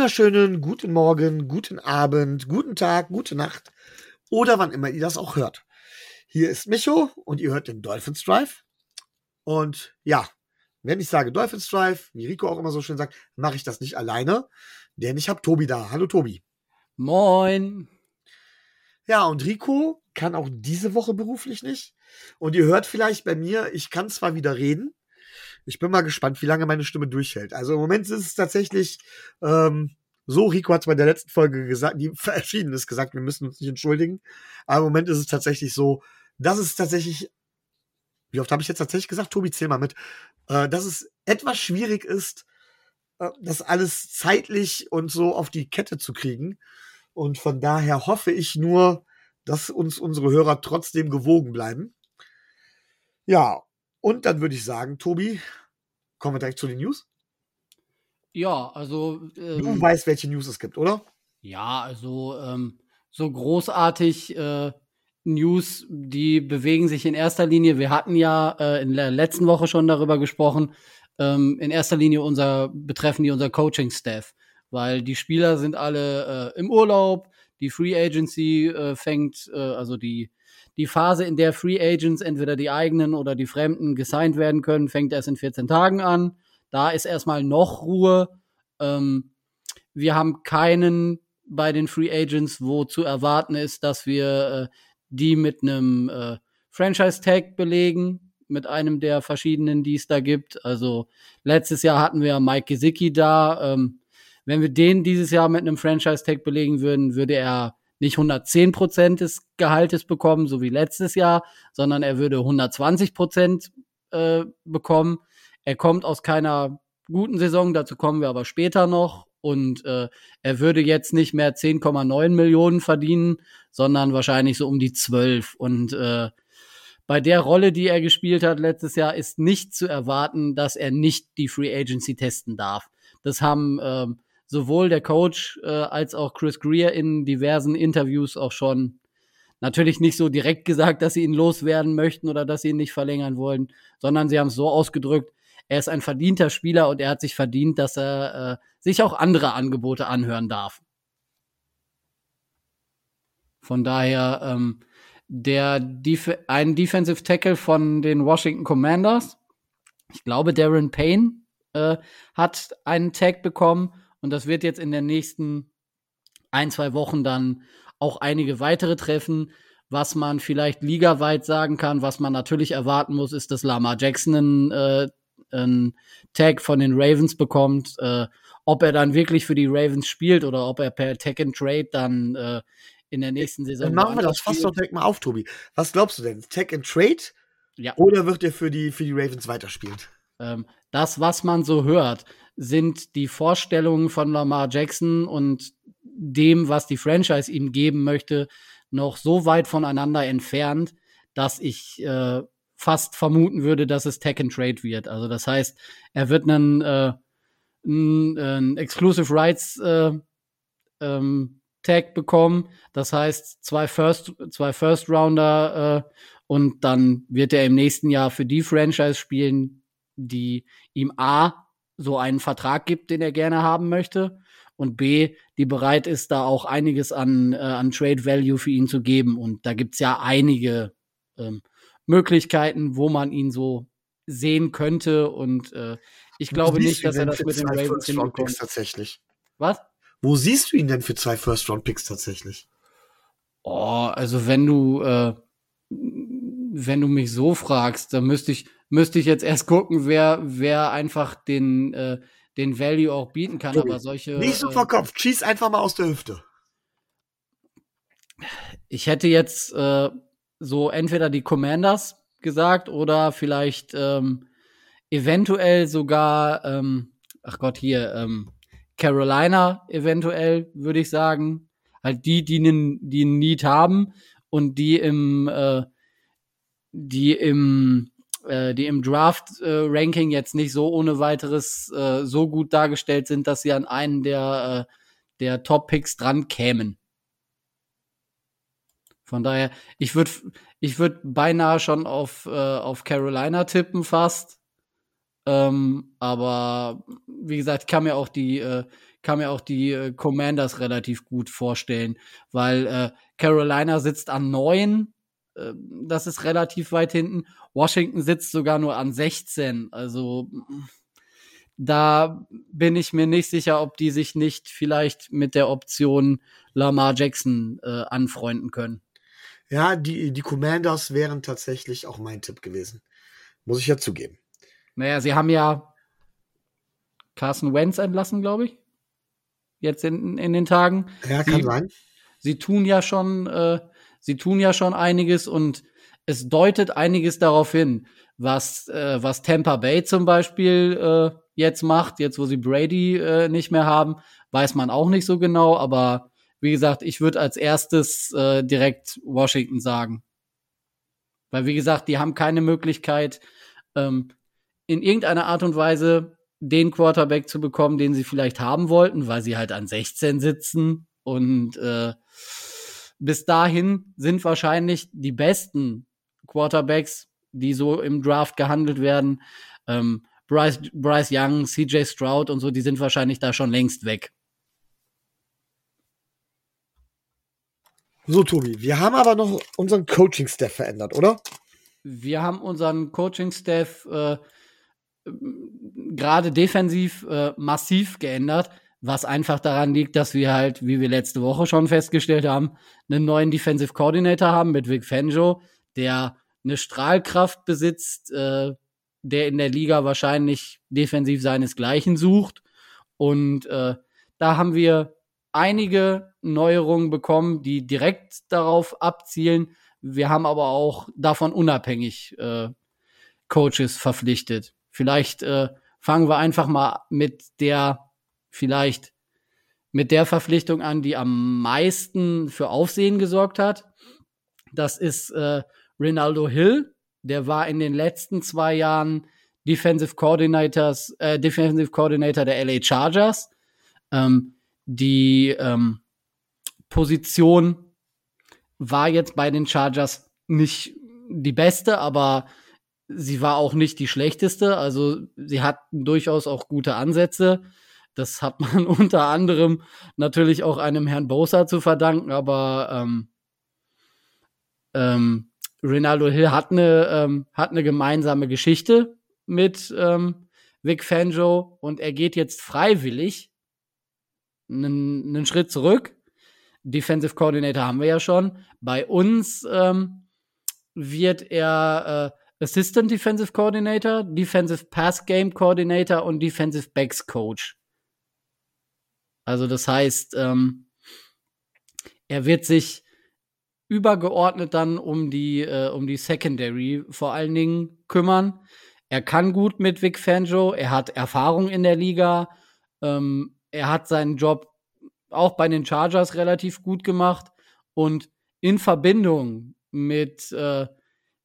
wunderschönen guten Morgen, guten Abend, guten Tag, gute Nacht oder wann immer ihr das auch hört. Hier ist Micho und ihr hört den Dolphins Drive. Und ja, wenn ich sage Dolphins Drive, wie Rico auch immer so schön sagt, mache ich das nicht alleine, denn ich habe Tobi da. Hallo Tobi. Moin. Ja, und Rico kann auch diese Woche beruflich nicht. Und ihr hört vielleicht bei mir, ich kann zwar wieder reden, ich bin mal gespannt, wie lange meine Stimme durchhält. Also im Moment ist es tatsächlich ähm, so, Rico hat es bei der letzten Folge gesagt, die verschieden ist gesagt, wir müssen uns nicht entschuldigen. Aber im Moment ist es tatsächlich so, dass es tatsächlich, wie oft habe ich jetzt tatsächlich gesagt, Tobi, zähl mal mit, äh, dass es etwas schwierig ist, äh, das alles zeitlich und so auf die Kette zu kriegen. Und von daher hoffe ich nur, dass uns unsere Hörer trotzdem gewogen bleiben. Ja, und dann würde ich sagen, Tobi, kommen wir direkt zu den News. Ja, also. Ähm, du weißt, welche News es gibt, oder? Ja, also ähm, so großartig äh, News, die bewegen sich in erster Linie. Wir hatten ja äh, in der letzten Woche schon darüber gesprochen. Ähm, in erster Linie unser betreffen die unser Coaching-Staff, weil die Spieler sind alle äh, im Urlaub. Die Free Agency äh, fängt, äh, also die die Phase, in der Free Agents entweder die eigenen oder die Fremden gesigned werden können, fängt erst in 14 Tagen an. Da ist erstmal noch Ruhe. Ähm, wir haben keinen bei den Free Agents, wo zu erwarten ist, dass wir äh, die mit einem äh, Franchise-Tag belegen, mit einem der verschiedenen, die es da gibt. Also letztes Jahr hatten wir Mike Gesicki da. Ähm, wenn wir den dieses Jahr mit einem Franchise-Tag belegen würden, würde er nicht 110 Prozent des Gehaltes bekommen, so wie letztes Jahr, sondern er würde 120 Prozent äh, bekommen. Er kommt aus keiner guten Saison, dazu kommen wir aber später noch. Und äh, er würde jetzt nicht mehr 10,9 Millionen verdienen, sondern wahrscheinlich so um die 12. Und äh, bei der Rolle, die er gespielt hat letztes Jahr, ist nicht zu erwarten, dass er nicht die Free Agency testen darf. Das haben ähm, sowohl der Coach äh, als auch Chris Greer in diversen Interviews auch schon natürlich nicht so direkt gesagt, dass sie ihn loswerden möchten oder dass sie ihn nicht verlängern wollen, sondern sie haben es so ausgedrückt, er ist ein verdienter Spieler und er hat sich verdient, dass er äh, sich auch andere Angebote anhören darf. Von daher ähm, der Def ein Defensive Tackle von den Washington Commanders, ich glaube Darren Payne, äh, hat einen Tag bekommen und das wird jetzt in den nächsten ein, zwei Wochen dann auch einige weitere treffen. Was man vielleicht ligaweit sagen kann, was man natürlich erwarten muss, ist, dass Lama Jackson einen, äh, einen Tag von den Ravens bekommt. Äh, ob er dann wirklich für die Ravens spielt oder ob er per Tag and Trade dann äh, in der nächsten Saison. Dann machen wir das fast doch direkt mal auf, Tobi. Was glaubst du denn? Tag and Trade? Ja. Oder wird er für die, für die Ravens weiterspielen? Ähm, das, was man so hört, sind die Vorstellungen von Lamar Jackson und dem, was die Franchise ihm geben möchte, noch so weit voneinander entfernt, dass ich äh, fast vermuten würde, dass es Tech and Trade wird. Also das heißt, er wird einen, äh, einen, einen Exclusive Rights äh, ähm, Tag bekommen. Das heißt, zwei First, zwei First Rounder äh, und dann wird er im nächsten Jahr für die Franchise spielen, die ihm A so einen Vertrag gibt, den er gerne haben möchte und B, die bereit ist, da auch einiges an, äh, an Trade Value für ihn zu geben. Und da gibt's ja einige ähm, Möglichkeiten, wo man ihn so sehen könnte. Und äh, ich glaube nicht, dass er das mit den Ravens hinbekommt. tatsächlich. Was? Wo siehst du ihn denn für zwei First-Round-Picks tatsächlich? Oh, also wenn du, äh, wenn du mich so fragst, dann müsste ich, müsste ich jetzt erst gucken, wer, wer einfach den, äh, den Value auch bieten kann. Aber solche. Nicht so verkopft, äh, schieß einfach mal aus der Hüfte. Ich hätte jetzt äh, so entweder die Commanders gesagt oder vielleicht ähm, eventuell sogar, ähm, ach Gott, hier, ähm, Carolina eventuell, würde ich sagen. Halt die, die einen, die einen Need haben und die im, äh, die im äh, die im Draft-Ranking äh, jetzt nicht so ohne weiteres äh, so gut dargestellt sind, dass sie an einen der, äh, der Top-Picks dran kämen. Von daher, ich würde ich würd beinahe schon auf, äh, auf Carolina tippen fast. Ähm, aber wie gesagt, kann mir auch die äh, kann mir auch die äh, Commanders relativ gut vorstellen, weil äh, Carolina sitzt an neun, das ist relativ weit hinten. Washington sitzt sogar nur an 16, also da bin ich mir nicht sicher, ob die sich nicht vielleicht mit der Option Lamar Jackson äh, anfreunden können. Ja, die, die Commanders wären tatsächlich auch mein Tipp gewesen. Muss ich ja zugeben. Naja, sie haben ja Carson Wentz entlassen, glaube ich. Jetzt in, in den Tagen. Ja, sie, kann sein. Sie tun ja schon, äh, sie tun ja schon einiges und es deutet einiges darauf hin, was, äh, was Tampa Bay zum Beispiel äh, jetzt macht, jetzt wo sie Brady äh, nicht mehr haben, weiß man auch nicht so genau, aber wie gesagt, ich würde als erstes äh, direkt Washington sagen. Weil, wie gesagt, die haben keine Möglichkeit, ähm, in irgendeiner Art und Weise den Quarterback zu bekommen, den sie vielleicht haben wollten, weil sie halt an 16 sitzen. Und äh, bis dahin sind wahrscheinlich die besten Quarterbacks, die so im Draft gehandelt werden, ähm, Bryce, Bryce Young, CJ Stroud und so, die sind wahrscheinlich da schon längst weg. So, Tobi, wir haben aber noch unseren Coaching-Staff verändert, oder? Wir haben unseren Coaching-Staff äh, gerade defensiv äh, massiv geändert, was einfach daran liegt, dass wir halt, wie wir letzte Woche schon festgestellt haben, einen neuen Defensive Coordinator haben mit Vic Fangio, der eine Strahlkraft besitzt, äh, der in der Liga wahrscheinlich defensiv seinesgleichen sucht. Und äh, da haben wir einige Neuerungen bekommen, die direkt darauf abzielen. Wir haben aber auch davon unabhängig äh, Coaches verpflichtet. Vielleicht äh, fangen wir einfach mal mit der, vielleicht mit der Verpflichtung an, die am meisten für Aufsehen gesorgt hat. Das ist äh, Ronaldo Hill. Der war in den letzten zwei Jahren Defensive Coordinators, äh, Defensive Coordinator der LA Chargers. Ähm, die ähm, Position war jetzt bei den Chargers nicht die beste, aber sie war auch nicht die schlechteste. Also sie hat durchaus auch gute Ansätze. Das hat man unter anderem natürlich auch einem Herrn Bosa zu verdanken, aber ähm, ähm, Ronaldo Hill hat eine, ähm, hat eine gemeinsame Geschichte mit ähm, Vic Fangio und er geht jetzt freiwillig einen, einen Schritt zurück. Defensive Coordinator haben wir ja schon. Bei uns ähm, wird er äh, Assistant Defensive Coordinator, Defensive Pass Game Coordinator und Defensive Backs Coach. Also das heißt, ähm, er wird sich übergeordnet dann um die, äh, um die Secondary vor allen Dingen kümmern. Er kann gut mit Vic Fangio, er hat Erfahrung in der Liga, ähm, er hat seinen Job auch bei den Chargers relativ gut gemacht und in Verbindung mit äh,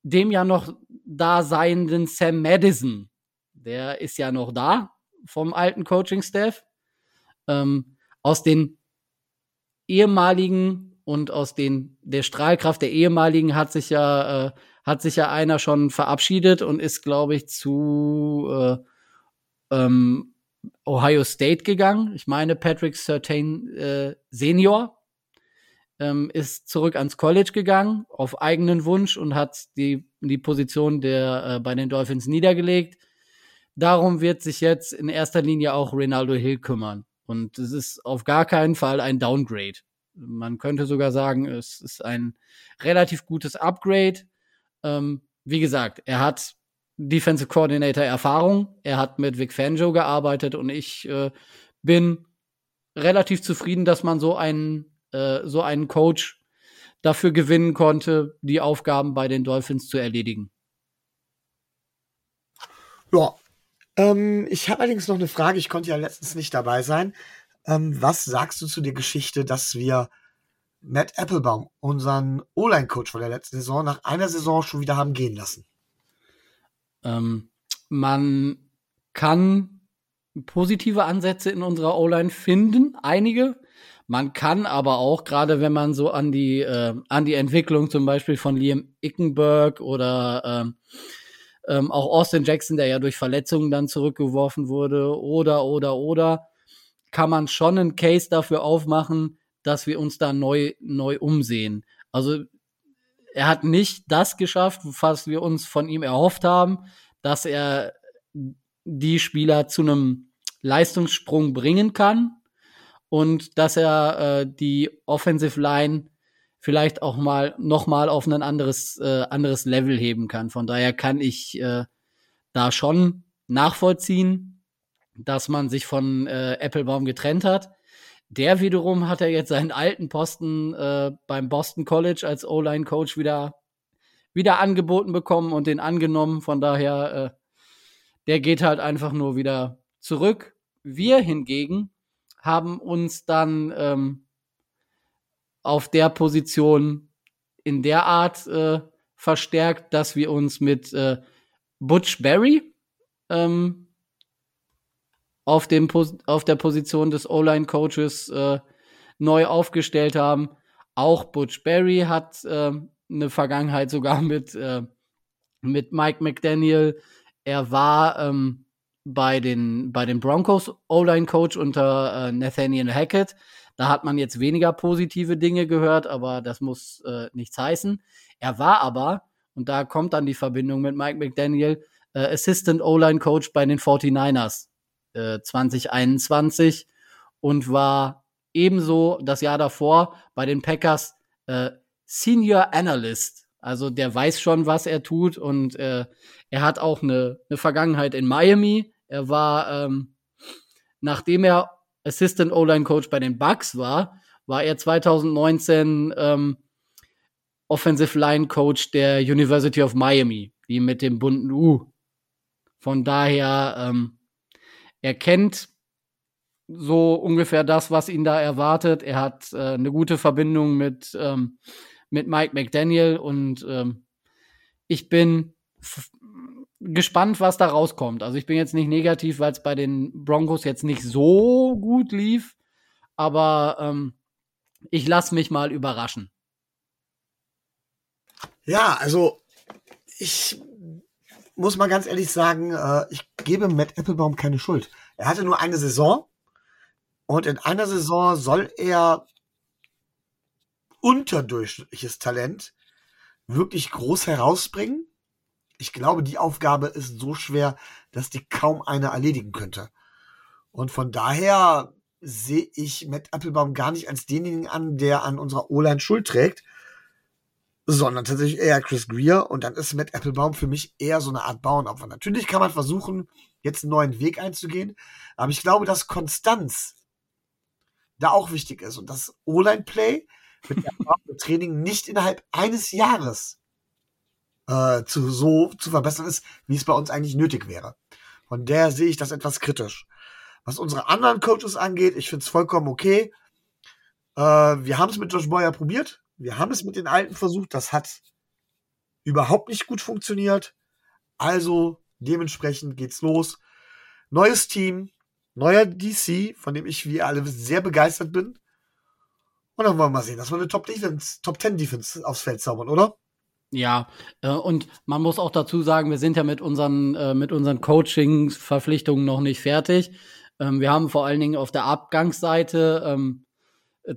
dem ja noch da seienden Sam Madison, der ist ja noch da vom alten Coaching-Staff, ähm, aus den ehemaligen und aus den der Strahlkraft der ehemaligen hat sich ja äh, hat sich ja einer schon verabschiedet und ist glaube ich zu äh, ähm, Ohio State gegangen. Ich meine Patrick Sertain äh, Senior ähm, ist zurück ans College gegangen auf eigenen Wunsch und hat die die Position der äh, bei den Dolphins niedergelegt. Darum wird sich jetzt in erster Linie auch Ronaldo Hill kümmern. Und es ist auf gar keinen Fall ein Downgrade. Man könnte sogar sagen, es ist ein relativ gutes Upgrade. Ähm, wie gesagt, er hat Defensive Coordinator Erfahrung, er hat mit Vic Fangio gearbeitet und ich äh, bin relativ zufrieden, dass man so einen, äh, so einen Coach dafür gewinnen konnte, die Aufgaben bei den Dolphins zu erledigen. Ja, ähm, ich habe allerdings noch eine Frage. Ich konnte ja letztens nicht dabei sein. Ähm, was sagst du zu der Geschichte, dass wir Matt Applebaum, unseren O-Line-Coach von der letzten Saison, nach einer Saison schon wieder haben gehen lassen? Ähm, man kann positive Ansätze in unserer O-Line finden, einige. Man kann aber auch, gerade wenn man so an die, äh, an die Entwicklung zum Beispiel von Liam Ickenberg oder ähm, ähm, auch Austin Jackson, der ja durch Verletzungen dann zurückgeworfen wurde, oder, oder, oder, kann man schon einen Case dafür aufmachen, dass wir uns da neu, neu umsehen. Also er hat nicht das geschafft, was wir uns von ihm erhofft haben, dass er die Spieler zu einem Leistungssprung bringen kann und dass er äh, die Offensive Line vielleicht auch mal noch mal auf ein anderes äh, anderes Level heben kann. Von daher kann ich äh, da schon nachvollziehen, dass man sich von äh, Applebaum getrennt hat. Der wiederum hat er jetzt seinen alten Posten äh, beim Boston College als O-Line-Coach wieder, wieder angeboten bekommen und den angenommen. Von daher, äh, der geht halt einfach nur wieder zurück. Wir hingegen haben uns dann ähm, auf der Position in der Art äh, verstärkt, dass wir uns mit äh, Butch Berry ähm, auf, dem, auf der Position des O-Line-Coaches äh, neu aufgestellt haben. Auch Butch Berry hat äh, eine Vergangenheit sogar mit, äh, mit Mike McDaniel. Er war ähm, bei, den, bei den Broncos O-Line-Coach unter äh, Nathaniel Hackett. Da hat man jetzt weniger positive Dinge gehört, aber das muss äh, nichts heißen. Er war aber, und da kommt dann die Verbindung mit Mike McDaniel, äh, Assistant O-Line-Coach bei den 49ers 2021 äh, und war ebenso das Jahr davor bei den Packers äh, Senior Analyst. Also der weiß schon, was er tut und äh, er hat auch eine, eine Vergangenheit in Miami. Er war, ähm, nachdem er Assistant O-Line Coach bei den Bucks war, war er 2019 ähm, Offensive Line Coach der University of Miami, die mit dem bunten U. Von daher ähm, er kennt so ungefähr das, was ihn da erwartet. Er hat äh, eine gute Verbindung mit, ähm, mit Mike McDaniel und ähm, ich bin gespannt, was da rauskommt. Also ich bin jetzt nicht negativ, weil es bei den Broncos jetzt nicht so gut lief, aber ähm, ich lasse mich mal überraschen. Ja, also ich muss man ganz ehrlich sagen, äh, ich gebe Matt Applebaum keine Schuld. Er hatte nur eine Saison und in einer Saison soll er unterdurchschnittliches Talent wirklich groß herausbringen. Ich glaube, die Aufgabe ist so schwer, dass die kaum einer erledigen könnte. Und von daher sehe ich Matt Applebaum gar nicht als denjenigen an, der an unserer O-Line Schuld trägt, sondern tatsächlich eher Chris Greer und dann ist Matt Applebaum für mich eher so eine Art Bauernopfer. Natürlich kann man versuchen, jetzt einen neuen Weg einzugehen, aber ich glaube, dass Konstanz da auch wichtig ist und das O-Line-Play mit dem Training nicht innerhalb eines Jahres äh, zu, so zu verbessern ist, wie es bei uns eigentlich nötig wäre. Von der sehe ich das etwas kritisch. Was unsere anderen Coaches angeht, ich finde es vollkommen okay. Äh, wir haben es mit Josh Boyer probiert. Wir haben es mit den Alten versucht, das hat überhaupt nicht gut funktioniert. Also dementsprechend geht's los. Neues Team, neuer DC, von dem ich wie alle sehr begeistert bin. Und dann wollen wir mal sehen, dass wir eine Top Defense, Top 10 Defense aufs Feld zaubern, oder? Ja, äh, und man muss auch dazu sagen, wir sind ja mit unseren, äh, mit unseren Coaching-Verpflichtungen noch nicht fertig. Ähm, wir haben vor allen Dingen auf der Abgangsseite ähm,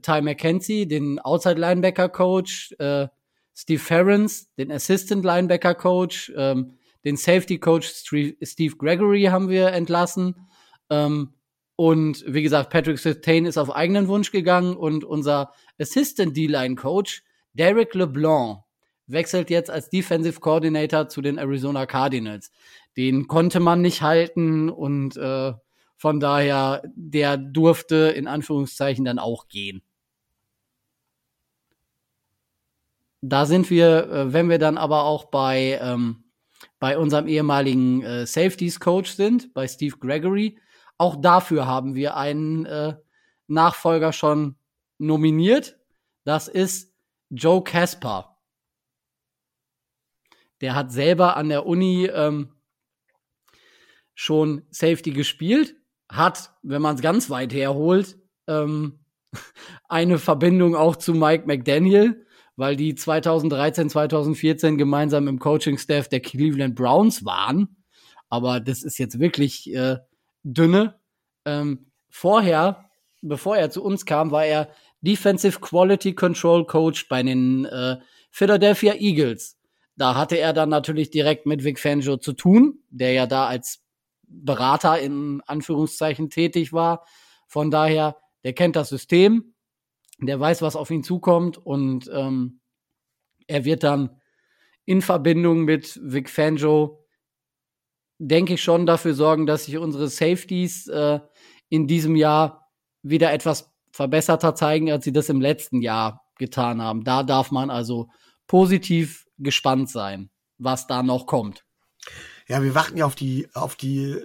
Ty McKenzie, den Outside Linebacker Coach, äh, Steve Ferrens, den Assistant Linebacker Coach, ähm, den Safety Coach Steve Gregory haben wir entlassen. Und wie gesagt, Patrick Sertain ist auf eigenen Wunsch gegangen und unser Assistant D-Line Coach Derek LeBlanc wechselt jetzt als Defensive Coordinator zu den Arizona Cardinals. Den konnte man nicht halten und äh, von daher, der durfte in Anführungszeichen dann auch gehen. Da sind wir, äh, wenn wir dann aber auch bei, ähm, bei unserem ehemaligen äh, Safeties Coach sind, bei Steve Gregory, auch dafür haben wir einen äh, Nachfolger schon nominiert. Das ist Joe Casper. Der hat selber an der Uni ähm, schon Safety gespielt, hat, wenn man es ganz weit herholt, ähm, eine Verbindung auch zu Mike McDaniel, weil die 2013, 2014 gemeinsam im Coaching-Staff der Cleveland Browns waren. Aber das ist jetzt wirklich äh, dünne. Ähm, vorher bevor er zu uns kam, war er Defensive Quality Control Coach bei den äh, Philadelphia Eagles. Da hatte er dann natürlich direkt mit Vic Fangio zu tun, der ja da als Berater in Anführungszeichen tätig war. Von daher, der kennt das System, der weiß, was auf ihn zukommt und ähm, er wird dann in Verbindung mit Vic Fangio, denke ich schon, dafür sorgen, dass sich unsere Safeties äh, in diesem Jahr wieder etwas verbesserter zeigen, als sie das im letzten Jahr getan haben. Da darf man also positiv gespannt sein, was da noch kommt. Ja, wir warten ja auf die, auf die,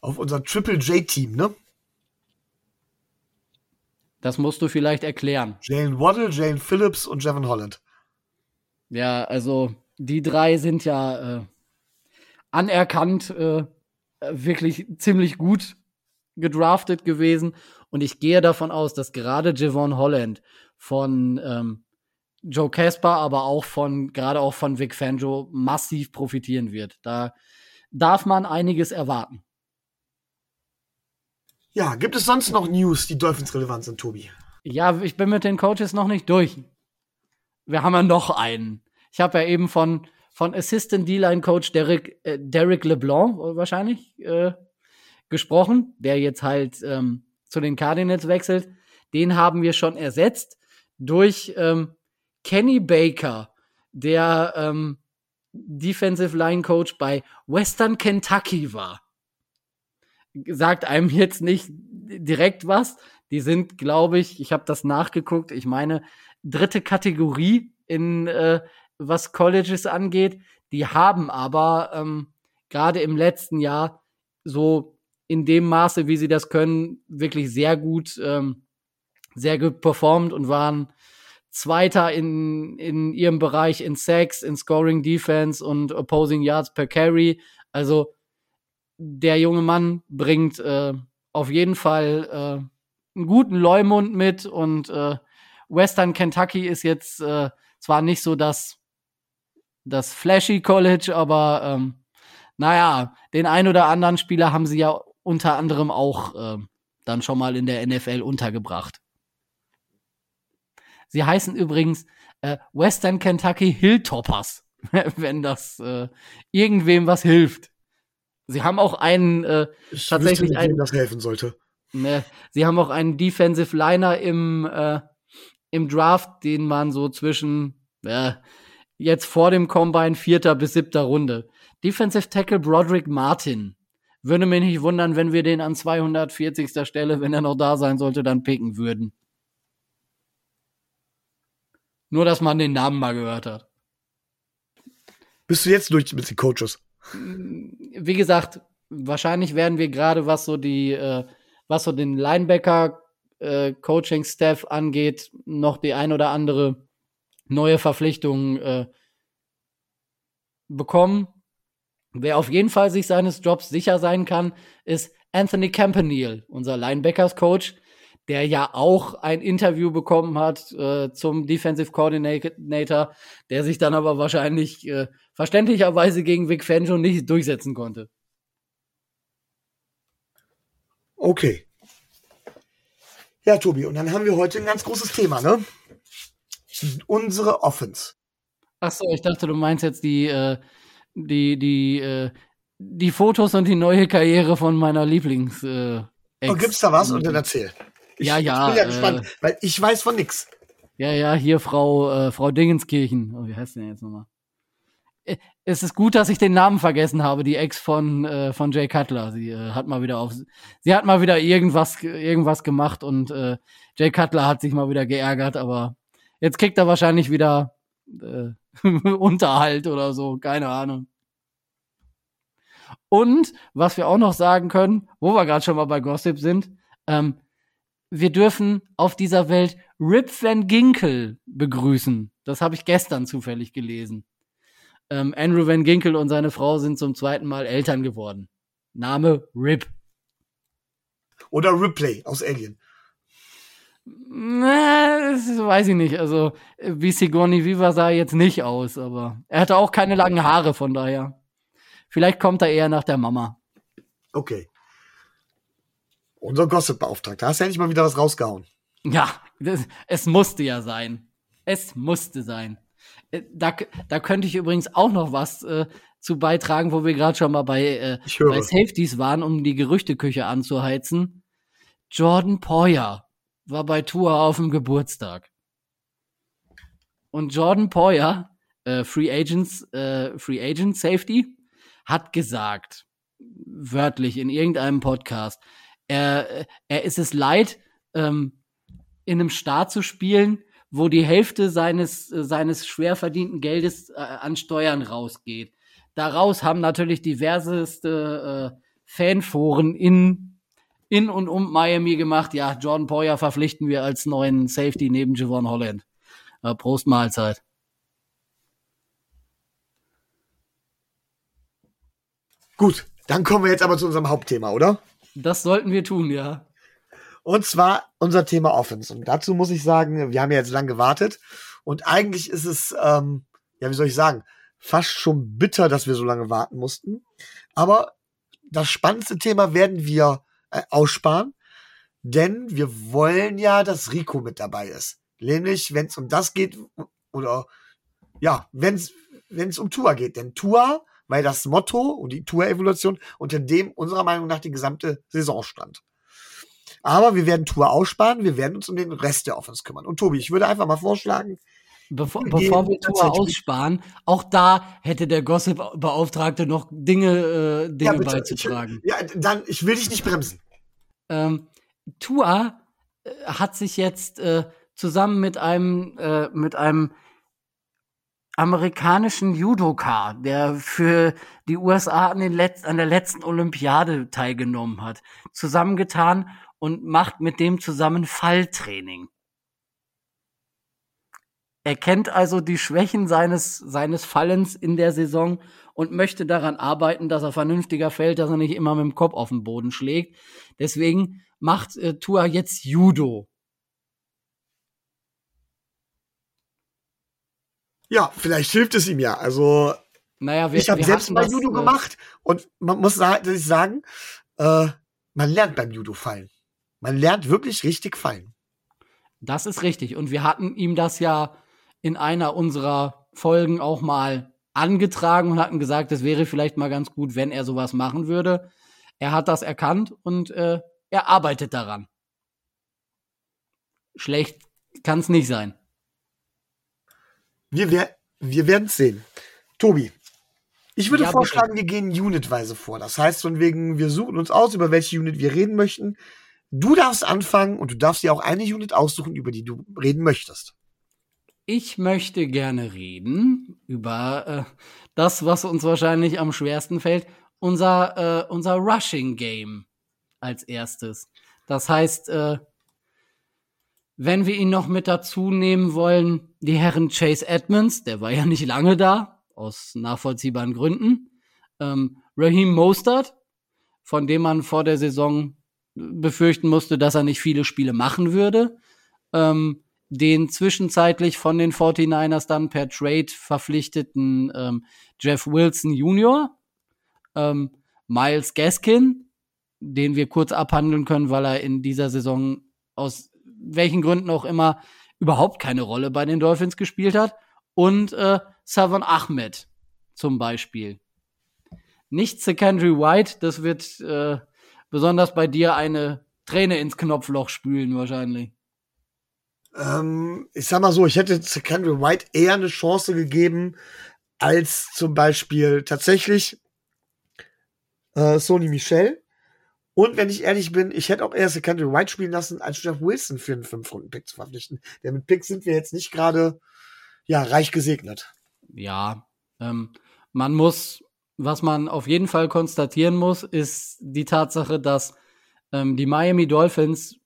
auf unser Triple J-Team, ne? Das musst du vielleicht erklären. Jane Waddle, Jane Phillips und Jevon Holland. Ja, also die drei sind ja äh, anerkannt äh, wirklich ziemlich gut gedraftet gewesen. Und ich gehe davon aus, dass gerade Javon Holland von ähm, Joe Casper, aber auch von, gerade auch von Vic Fangio massiv profitieren wird. Da darf man einiges erwarten. Ja, gibt es sonst noch News, die Dolphins relevant sind, Tobi? Ja, ich bin mit den Coaches noch nicht durch. Wir haben ja noch einen. Ich habe ja eben von, von Assistant D-Line Coach Derek, äh, Derek LeBlanc wahrscheinlich äh, gesprochen, der jetzt halt ähm, zu den Cardinals wechselt. Den haben wir schon ersetzt durch ähm, Kenny Baker, der ähm, Defensive Line Coach bei Western Kentucky war. Sagt einem jetzt nicht direkt was. Die sind, glaube ich, ich habe das nachgeguckt, ich meine, dritte Kategorie in äh, was Colleges angeht. Die haben aber ähm, gerade im letzten Jahr so in dem Maße, wie sie das können, wirklich sehr gut, ähm, sehr gut performt und waren Zweiter in, in ihrem Bereich in Sacks, in Scoring Defense und Opposing Yards per Carry. Also der junge Mann bringt äh, auf jeden Fall äh, einen guten Leumund mit und äh, Western Kentucky ist jetzt äh, zwar nicht so das, das flashy College, aber ähm, naja, den ein oder anderen Spieler haben sie ja unter anderem auch äh, dann schon mal in der NFL untergebracht. Sie heißen übrigens äh, Western Kentucky Hilltoppers, wenn das äh, irgendwem was hilft. Sie haben auch einen äh, ich tatsächlich nicht, einen, das helfen sollte. Ne, sie haben auch einen Defensive Liner im äh, im Draft, den man so zwischen äh, jetzt vor dem Combine vierter bis siebter Runde. Defensive Tackle Broderick Martin. Würde mich nicht wundern, wenn wir den an 240. Stelle, wenn er noch da sein sollte, dann picken würden. Nur, dass man den Namen mal gehört hat. Bist du jetzt durch mit den Coaches? Wie gesagt, wahrscheinlich werden wir gerade, was so die, äh, was so den Linebacker äh, Coaching Staff angeht, noch die ein oder andere neue Verpflichtung äh, bekommen. Wer auf jeden Fall sich seines Jobs sicher sein kann, ist Anthony Campanile, unser Linebackers Coach, der ja auch ein Interview bekommen hat äh, zum Defensive Coordinator, der sich dann aber wahrscheinlich äh, verständlicherweise gegen Vic Fangio nicht durchsetzen konnte. Okay. Ja, Tobi, und dann haben wir heute ein ganz großes Thema, ne? Unsere Offense. Ach so, ich dachte, du meinst jetzt die, äh, die, die, äh, die Fotos und die neue Karriere von meiner Lieblings. Äh, Ex oh, gibt's da was? Und dann erzähl. Ich, ja, ja. Ich bin ja gespannt, äh, weil ich weiß von nix. Ja, ja, hier Frau, äh, Frau Dingenskirchen. Oh, wie heißt denn jetzt nochmal? Äh, es ist gut, dass ich den Namen vergessen habe, die Ex von, äh, von Jay Cutler. Sie äh, hat mal wieder auf, sie hat mal wieder irgendwas, irgendwas gemacht und äh, Jay Cutler hat sich mal wieder geärgert, aber jetzt kriegt er wahrscheinlich wieder äh, Unterhalt oder so, keine Ahnung. Und was wir auch noch sagen können, wo wir gerade schon mal bei Gossip sind, ähm, wir dürfen auf dieser Welt Rip Van Ginkel begrüßen. Das habe ich gestern zufällig gelesen. Ähm, Andrew Van Ginkel und seine Frau sind zum zweiten Mal Eltern geworden. Name Rip. Oder Ripley aus Alien. Na, das weiß ich nicht. Also, wie Sigourney Viva sah jetzt nicht aus, aber er hatte auch keine langen Haare, von daher. Vielleicht kommt er eher nach der Mama. Okay. Unser Gossip-Beauftragter. Hast ja endlich mal wieder was rausgehauen. Ja, das, es musste ja sein. Es musste sein. Äh, da, da könnte ich übrigens auch noch was äh, zu beitragen, wo wir gerade schon mal bei, äh, bei Safeties waren, um die Gerüchteküche anzuheizen. Jordan Poyer war bei Tour auf dem Geburtstag. Und Jordan Poyer, äh, Free Agents, äh, Free Agent Safety, hat gesagt, wörtlich in irgendeinem Podcast, er, er ist es leid, ähm, in einem Staat zu spielen, wo die Hälfte seines, äh, seines schwer verdienten Geldes äh, an Steuern rausgeht. Daraus haben natürlich diverseste äh, Fanforen in, in und um Miami gemacht. Ja, Jordan Poyer verpflichten wir als neuen Safety neben Javon Holland. Äh, Prost Mahlzeit. Gut, dann kommen wir jetzt aber zu unserem Hauptthema, oder? Das sollten wir tun, ja. Und zwar unser Thema Offense. Und dazu muss ich sagen, wir haben ja jetzt lang gewartet. Und eigentlich ist es, ähm, ja, wie soll ich sagen, fast schon bitter, dass wir so lange warten mussten. Aber das spannendste Thema werden wir äh, aussparen, denn wir wollen ja, dass Rico mit dabei ist. Nämlich, wenn es um das geht, oder ja, wenn es um Tua geht. Denn Tua, weil das Motto und die Tour-Evolution unter dem unserer Meinung nach die gesamte Saison stand. Aber wir werden Tour aussparen, wir werden uns um den Rest der Offense kümmern. Und Tobi, ich würde einfach mal vorschlagen, Bevor, wir bevor wir Tour aussparen, auch da hätte der Gossip-Beauftragte noch Dinge, äh, Dinge ja, beizutragen. Ich, ja, dann, ich will dich nicht bremsen. Ähm, Tua äh, hat sich jetzt äh, zusammen mit einem, äh, mit einem amerikanischen Judoka, der für die USA an, an der letzten Olympiade teilgenommen hat, zusammengetan und macht mit dem zusammen Falltraining. Er kennt also die Schwächen seines, seines Fallens in der Saison und möchte daran arbeiten, dass er vernünftiger fällt, dass er nicht immer mit dem Kopf auf den Boden schlägt. Deswegen macht äh, Tua jetzt Judo. Ja, vielleicht hilft es ihm ja. Also, naja, wir, ich habe selbst mal Judo äh, gemacht und man muss sagen, äh, man lernt beim Judo fallen. Man lernt wirklich richtig fallen. Das ist richtig. Und wir hatten ihm das ja in einer unserer Folgen auch mal angetragen und hatten gesagt, es wäre vielleicht mal ganz gut, wenn er sowas machen würde. Er hat das erkannt und äh, er arbeitet daran. Schlecht kann es nicht sein. Wir, wer wir werden es sehen. Tobi, ich würde ja, vorschlagen, bitte. wir gehen unitweise vor. Das heißt, von wegen, wir suchen uns aus, über welche Unit wir reden möchten. Du darfst anfangen und du darfst dir auch eine Unit aussuchen, über die du reden möchtest. Ich möchte gerne reden über äh, das, was uns wahrscheinlich am schwersten fällt, unser, äh, unser Rushing Game als erstes. Das heißt, äh, wenn wir ihn noch mit dazu nehmen wollen, die Herren Chase Edmonds, der war ja nicht lange da, aus nachvollziehbaren Gründen, ähm, Raheem Mostert, von dem man vor der Saison befürchten musste, dass er nicht viele Spiele machen würde. Ähm, den zwischenzeitlich von den 49ers dann per Trade verpflichteten ähm, Jeff Wilson Jr., ähm, Miles Gaskin, den wir kurz abhandeln können, weil er in dieser Saison aus welchen Gründen auch immer überhaupt keine Rolle bei den Dolphins gespielt hat, und äh, Savon Ahmed zum Beispiel. Nicht Secondary White, das wird äh, besonders bei dir eine Träne ins Knopfloch spülen wahrscheinlich? Ähm, ich sag mal so, ich hätte Secondary White eher eine Chance gegeben, als zum Beispiel tatsächlich äh, Sony Michel. Und wenn ich ehrlich bin, ich hätte auch eher Secondary White spielen lassen, als Jeff Wilson für einen 5-Runden-Pick zu verpflichten. Denn mit Picks sind wir jetzt nicht gerade ja, reich gesegnet. Ja, ähm, man muss was man auf jeden Fall konstatieren muss, ist die Tatsache, dass ähm, die Miami Dolphins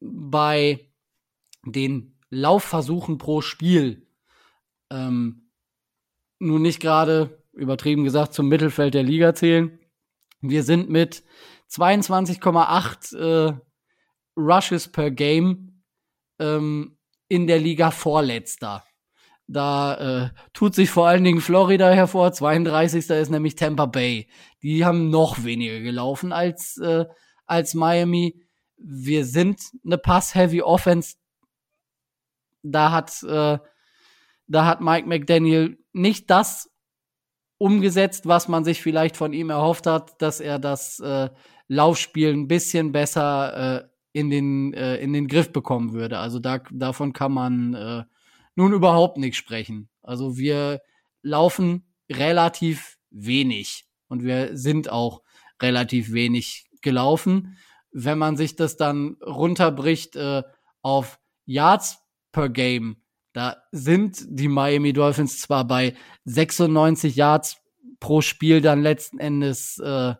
bei den Laufversuchen pro Spiel ähm, nun nicht gerade übertrieben gesagt zum Mittelfeld der Liga zählen. Wir sind mit 22,8 äh, Rushes per Game ähm, in der Liga Vorletzter. Da äh, tut sich vor allen Dingen Florida hervor. 32. ist nämlich Tampa Bay. Die haben noch weniger gelaufen als, äh, als Miami. Wir sind eine Pass-Heavy Offense. Da hat, äh, da hat Mike McDaniel nicht das umgesetzt, was man sich vielleicht von ihm erhofft hat, dass er das äh, Laufspiel ein bisschen besser äh, in, den, äh, in den Griff bekommen würde. Also da, davon kann man äh, nun überhaupt nicht sprechen. Also wir laufen relativ wenig und wir sind auch relativ wenig gelaufen. Wenn man sich das dann runterbricht äh, auf Yards per Game, da sind die Miami Dolphins zwar bei 96 Yards pro Spiel dann letzten Endes äh,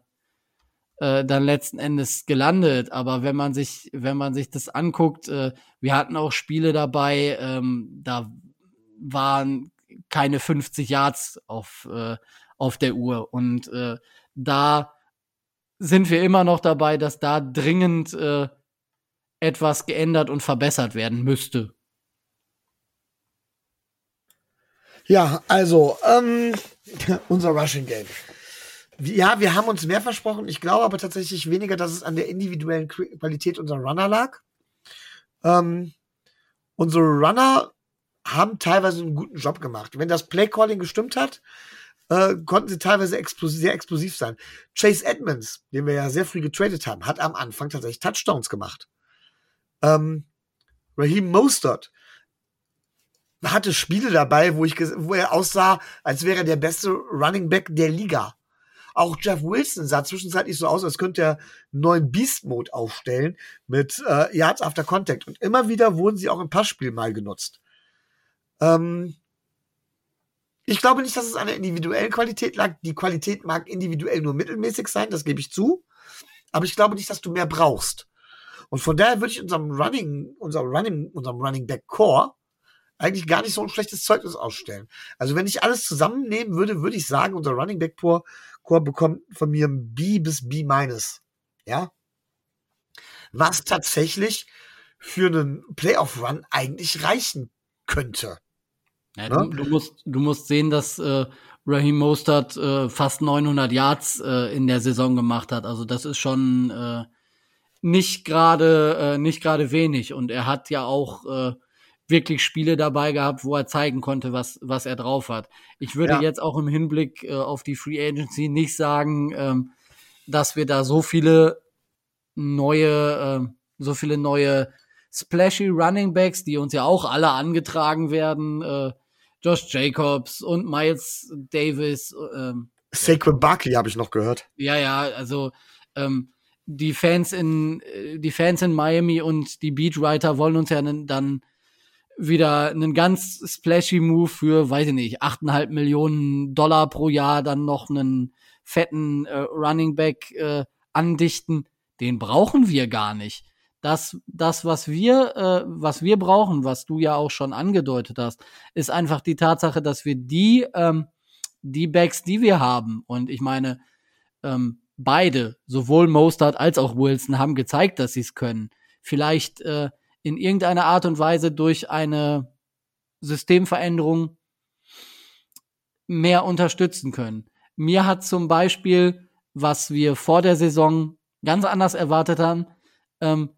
äh, dann letzten Endes gelandet. Aber wenn man sich, wenn man sich das anguckt, äh, wir hatten auch Spiele dabei, ähm, da waren keine 50 Yards auf, äh, auf der Uhr. Und äh, da sind wir immer noch dabei, dass da dringend äh, etwas geändert und verbessert werden müsste. Ja, also, ähm, unser Rushing Game. Ja, wir haben uns mehr versprochen. Ich glaube aber tatsächlich weniger, dass es an der individuellen Qualität unserer Runner lag. Ähm, unsere Runner haben teilweise einen guten Job gemacht. Wenn das Playcalling gestimmt hat, äh, konnten sie teilweise explosiv, sehr explosiv sein. Chase Edmonds, den wir ja sehr früh getradet haben, hat am Anfang tatsächlich Touchdowns gemacht. Ähm, Raheem Mostert hatte Spiele dabei, wo ich, wo er aussah, als wäre er der beste Running Back der Liga. Auch Jeff Wilson sah zwischenzeitlich so aus, als könnte er einen neuen Beast-Mode aufstellen mit äh, Yards after Contact. Und immer wieder wurden sie auch im Passspiel mal genutzt. Ähm, ich glaube nicht, dass es an der individuellen Qualität lag. Die Qualität mag individuell nur mittelmäßig sein, das gebe ich zu. Aber ich glaube nicht, dass du mehr brauchst. Und von daher würde ich unserem Running, unserem Running, unserem Running Back Core eigentlich gar nicht so ein schlechtes Zeugnis ausstellen. Also wenn ich alles zusammennehmen würde, würde ich sagen, unser Running Back Core Core bekommt von mir ein B bis B minus. Ja. Was tatsächlich für einen Playoff-Run eigentlich reichen könnte. Ja, ne? du, du, musst, du musst sehen, dass äh, Raheem Mostert äh, fast 900 Yards äh, in der Saison gemacht hat. Also das ist schon äh, nicht gerade äh, nicht gerade wenig. Und er hat ja auch äh, wirklich Spiele dabei gehabt, wo er zeigen konnte, was, was er drauf hat. Ich würde ja. jetzt auch im Hinblick äh, auf die Free Agency nicht sagen, ähm, dass wir da so viele neue, äh, so viele neue splashy Running Backs, die uns ja auch alle angetragen werden, äh, Josh Jacobs und Miles Davis. Ähm, Sacred Barkley habe ich noch gehört. Ja, ja, also ähm, die Fans in äh, die Fans in Miami und die Beatwriter wollen uns ja dann wieder einen ganz splashy Move für, weiß ich nicht, 8,5 Millionen Dollar pro Jahr dann noch einen fetten äh, Running Back äh, andichten, den brauchen wir gar nicht. Das, das, was wir, äh, was wir brauchen, was du ja auch schon angedeutet hast, ist einfach die Tatsache, dass wir die, ähm, die Backs, die wir haben, und ich meine, ähm, beide, sowohl Mostert als auch Wilson, haben gezeigt, dass sie es können. Vielleicht äh, in irgendeiner Art und Weise durch eine Systemveränderung mehr unterstützen können. Mir hat zum Beispiel, was wir vor der Saison ganz anders erwartet haben, ähm,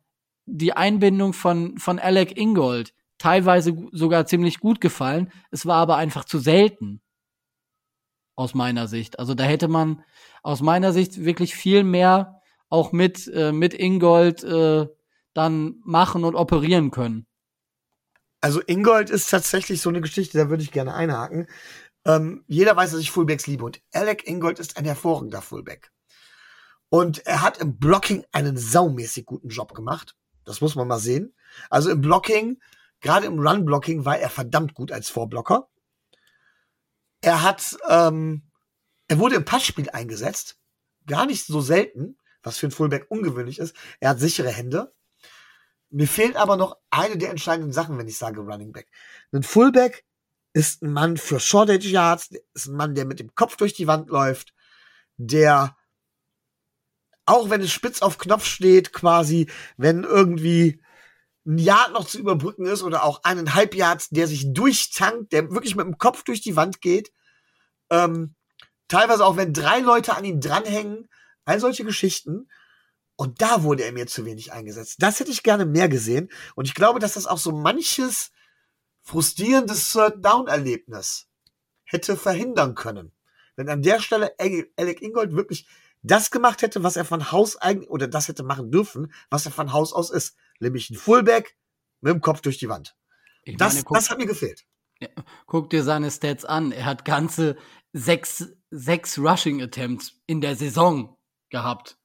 die Einbindung von, von Alec Ingold teilweise sogar ziemlich gut gefallen. Es war aber einfach zu selten. Aus meiner Sicht. Also da hätte man aus meiner Sicht wirklich viel mehr auch mit, äh, mit Ingold äh, dann machen und operieren können. Also Ingold ist tatsächlich so eine Geschichte, da würde ich gerne einhaken. Ähm, jeder weiß, dass ich Fullbacks liebe und Alec Ingold ist ein hervorragender Fullback. Und er hat im Blocking einen saumäßig guten Job gemacht. Das muss man mal sehen. Also im Blocking, gerade im Run-Blocking, war er verdammt gut als Vorblocker. Er hat, ähm, er wurde im Passspiel eingesetzt. Gar nicht so selten, was für ein Fullback ungewöhnlich ist. Er hat sichere Hände. Mir fehlt aber noch eine der entscheidenden Sachen, wenn ich sage Running Back. Ein Fullback ist ein Mann für Shortage Yards, ist ein Mann, der mit dem Kopf durch die Wand läuft, der auch wenn es spitz auf Knopf steht, quasi, wenn irgendwie ein Yard noch zu überbrücken ist oder auch eineinhalb Yards, der sich durchtankt, der wirklich mit dem Kopf durch die Wand geht. Ähm, teilweise auch, wenn drei Leute an ihm dranhängen, all solche Geschichten. Und da wurde er mir zu wenig eingesetzt. Das hätte ich gerne mehr gesehen. Und ich glaube, dass das auch so manches frustrierendes Third Down Erlebnis hätte verhindern können. Wenn an der Stelle Alec Ingold wirklich das gemacht hätte, was er von Haus eigentlich, oder das hätte machen dürfen, was er von Haus aus ist. Nämlich ein Fullback mit dem Kopf durch die Wand. Ich das, meine, guck, das hat mir gefehlt. Ja, guck dir seine Stats an. Er hat ganze sechs, sechs Rushing Attempts in der Saison gehabt.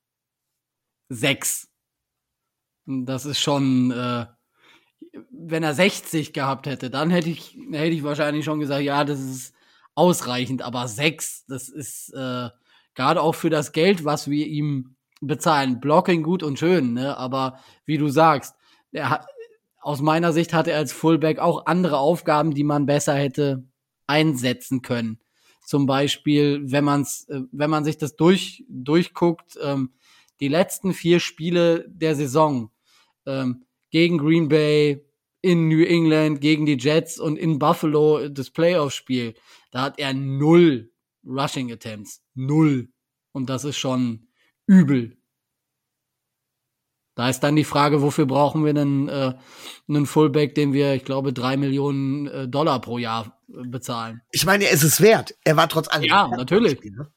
Sechs. Das ist schon, äh, wenn er 60 gehabt hätte, dann hätte ich, hätte ich wahrscheinlich schon gesagt, ja, das ist ausreichend, aber sechs, das ist äh, gerade auch für das Geld, was wir ihm bezahlen. Blocking gut und schön, ne? Aber wie du sagst, er hat, aus meiner Sicht hatte er als Fullback auch andere Aufgaben, die man besser hätte einsetzen können. Zum Beispiel, wenn man's, äh, wenn man sich das durch durchguckt, ähm, die letzten vier Spiele der Saison ähm, gegen Green Bay, in New England, gegen die Jets und in Buffalo das Playoff-Spiel, da hat er null Rushing Attempts. Null. Und das ist schon übel. Da ist dann die Frage, wofür brauchen wir einen, äh, einen Fullback, den wir, ich glaube, drei Millionen äh, Dollar pro Jahr äh, bezahlen. Ich meine, er ist es wert. Er war trotz allem. Ja, natürlich. Spiel, ne?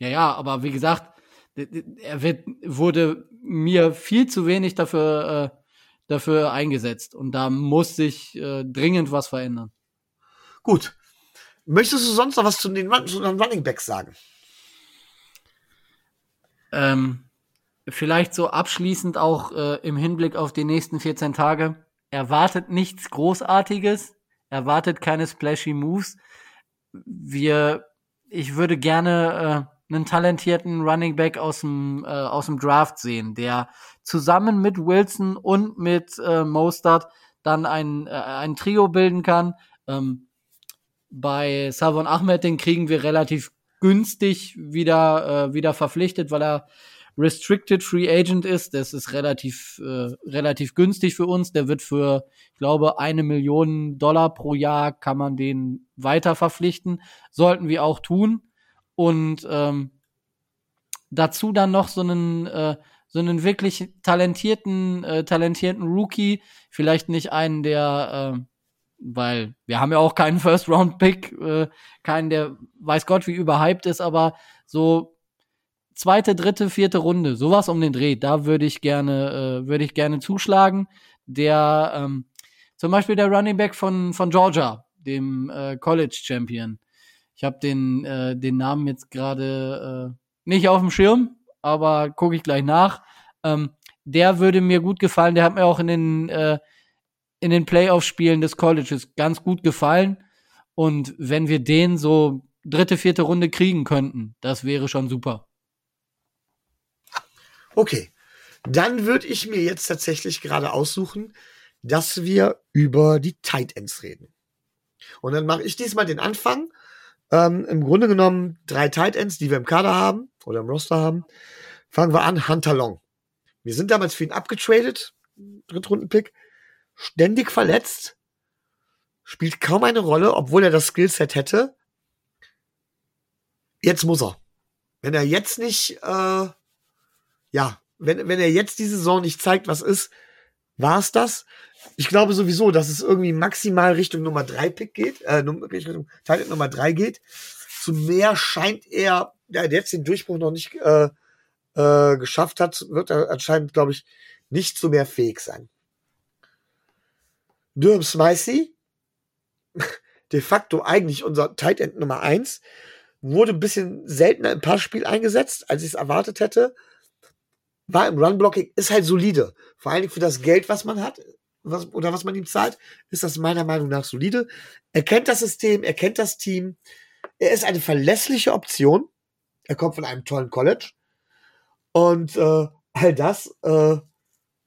Ja, ja, aber wie gesagt, er wird, wurde mir viel zu wenig dafür, äh, dafür eingesetzt. Und da muss sich äh, dringend was verändern. Gut. Möchtest du sonst noch was zu den, zu den Running Backs sagen? Ähm, vielleicht so abschließend auch äh, im Hinblick auf die nächsten 14 Tage. Erwartet nichts Großartiges, erwartet keine splashy Moves. Wir, ich würde gerne äh, einen talentierten Running Back aus dem, äh, aus dem Draft sehen, der zusammen mit Wilson und mit äh, Mostert dann ein, äh, ein Trio bilden kann. Ähm, bei Savon Ahmed, den kriegen wir relativ günstig wieder, äh, wieder verpflichtet, weil er Restricted Free Agent ist. Das ist relativ, äh, relativ günstig für uns. Der wird für, ich glaube, eine Million Dollar pro Jahr kann man den weiter verpflichten. Sollten wir auch tun. Und ähm, dazu dann noch so einen, äh, so einen wirklich talentierten, äh, talentierten Rookie. Vielleicht nicht einen, der äh, weil wir haben ja auch keinen First-Round-Pick, äh, keinen, der weiß Gott wie überhyped ist, aber so zweite, dritte, vierte Runde, sowas um den Dreh, da würde ich gerne, äh, würde ich gerne zuschlagen. Der, ähm, zum Beispiel der Running Back von, von Georgia, dem äh, College Champion. Ich habe den, äh, den Namen jetzt gerade äh, nicht auf dem Schirm, aber gucke ich gleich nach. Ähm, der würde mir gut gefallen. Der hat mir auch in den äh, in den Playoff-Spielen des Colleges ganz gut gefallen. Und wenn wir den so dritte, vierte Runde kriegen könnten, das wäre schon super. Okay, dann würde ich mir jetzt tatsächlich gerade aussuchen, dass wir über die Tight Ends reden. Und dann mache ich diesmal den Anfang. Ähm, Im Grunde genommen drei Tight Ends, die wir im Kader haben oder im Roster haben. Fangen wir an, Hunter Long. Wir sind damals für ihn abgetradet, Drittrunden-Pick ständig verletzt, spielt kaum eine Rolle, obwohl er das Skillset hätte. Jetzt muss er. Wenn er jetzt nicht, äh, ja, wenn, wenn er jetzt die Saison nicht zeigt, was ist, war es das. Ich glaube sowieso, dass es irgendwie maximal Richtung Nummer 3 Pick geht, äh, Richtung Teil Nummer 3 geht. Zu mehr scheint er, ja, der jetzt den Durchbruch noch nicht äh, äh, geschafft hat, wird er anscheinend, glaube ich, nicht zu mehr fähig sein. Durham Smicey, de facto eigentlich unser Tight End Nummer eins, wurde ein bisschen seltener im Passspiel eingesetzt, als ich es erwartet hätte. War im Run-Blocking, ist halt solide. Vor allen Dingen für das Geld, was man hat, was, oder was man ihm zahlt, ist das meiner Meinung nach solide. Er kennt das System, er kennt das Team. Er ist eine verlässliche Option. Er kommt von einem tollen College. Und äh, all das äh,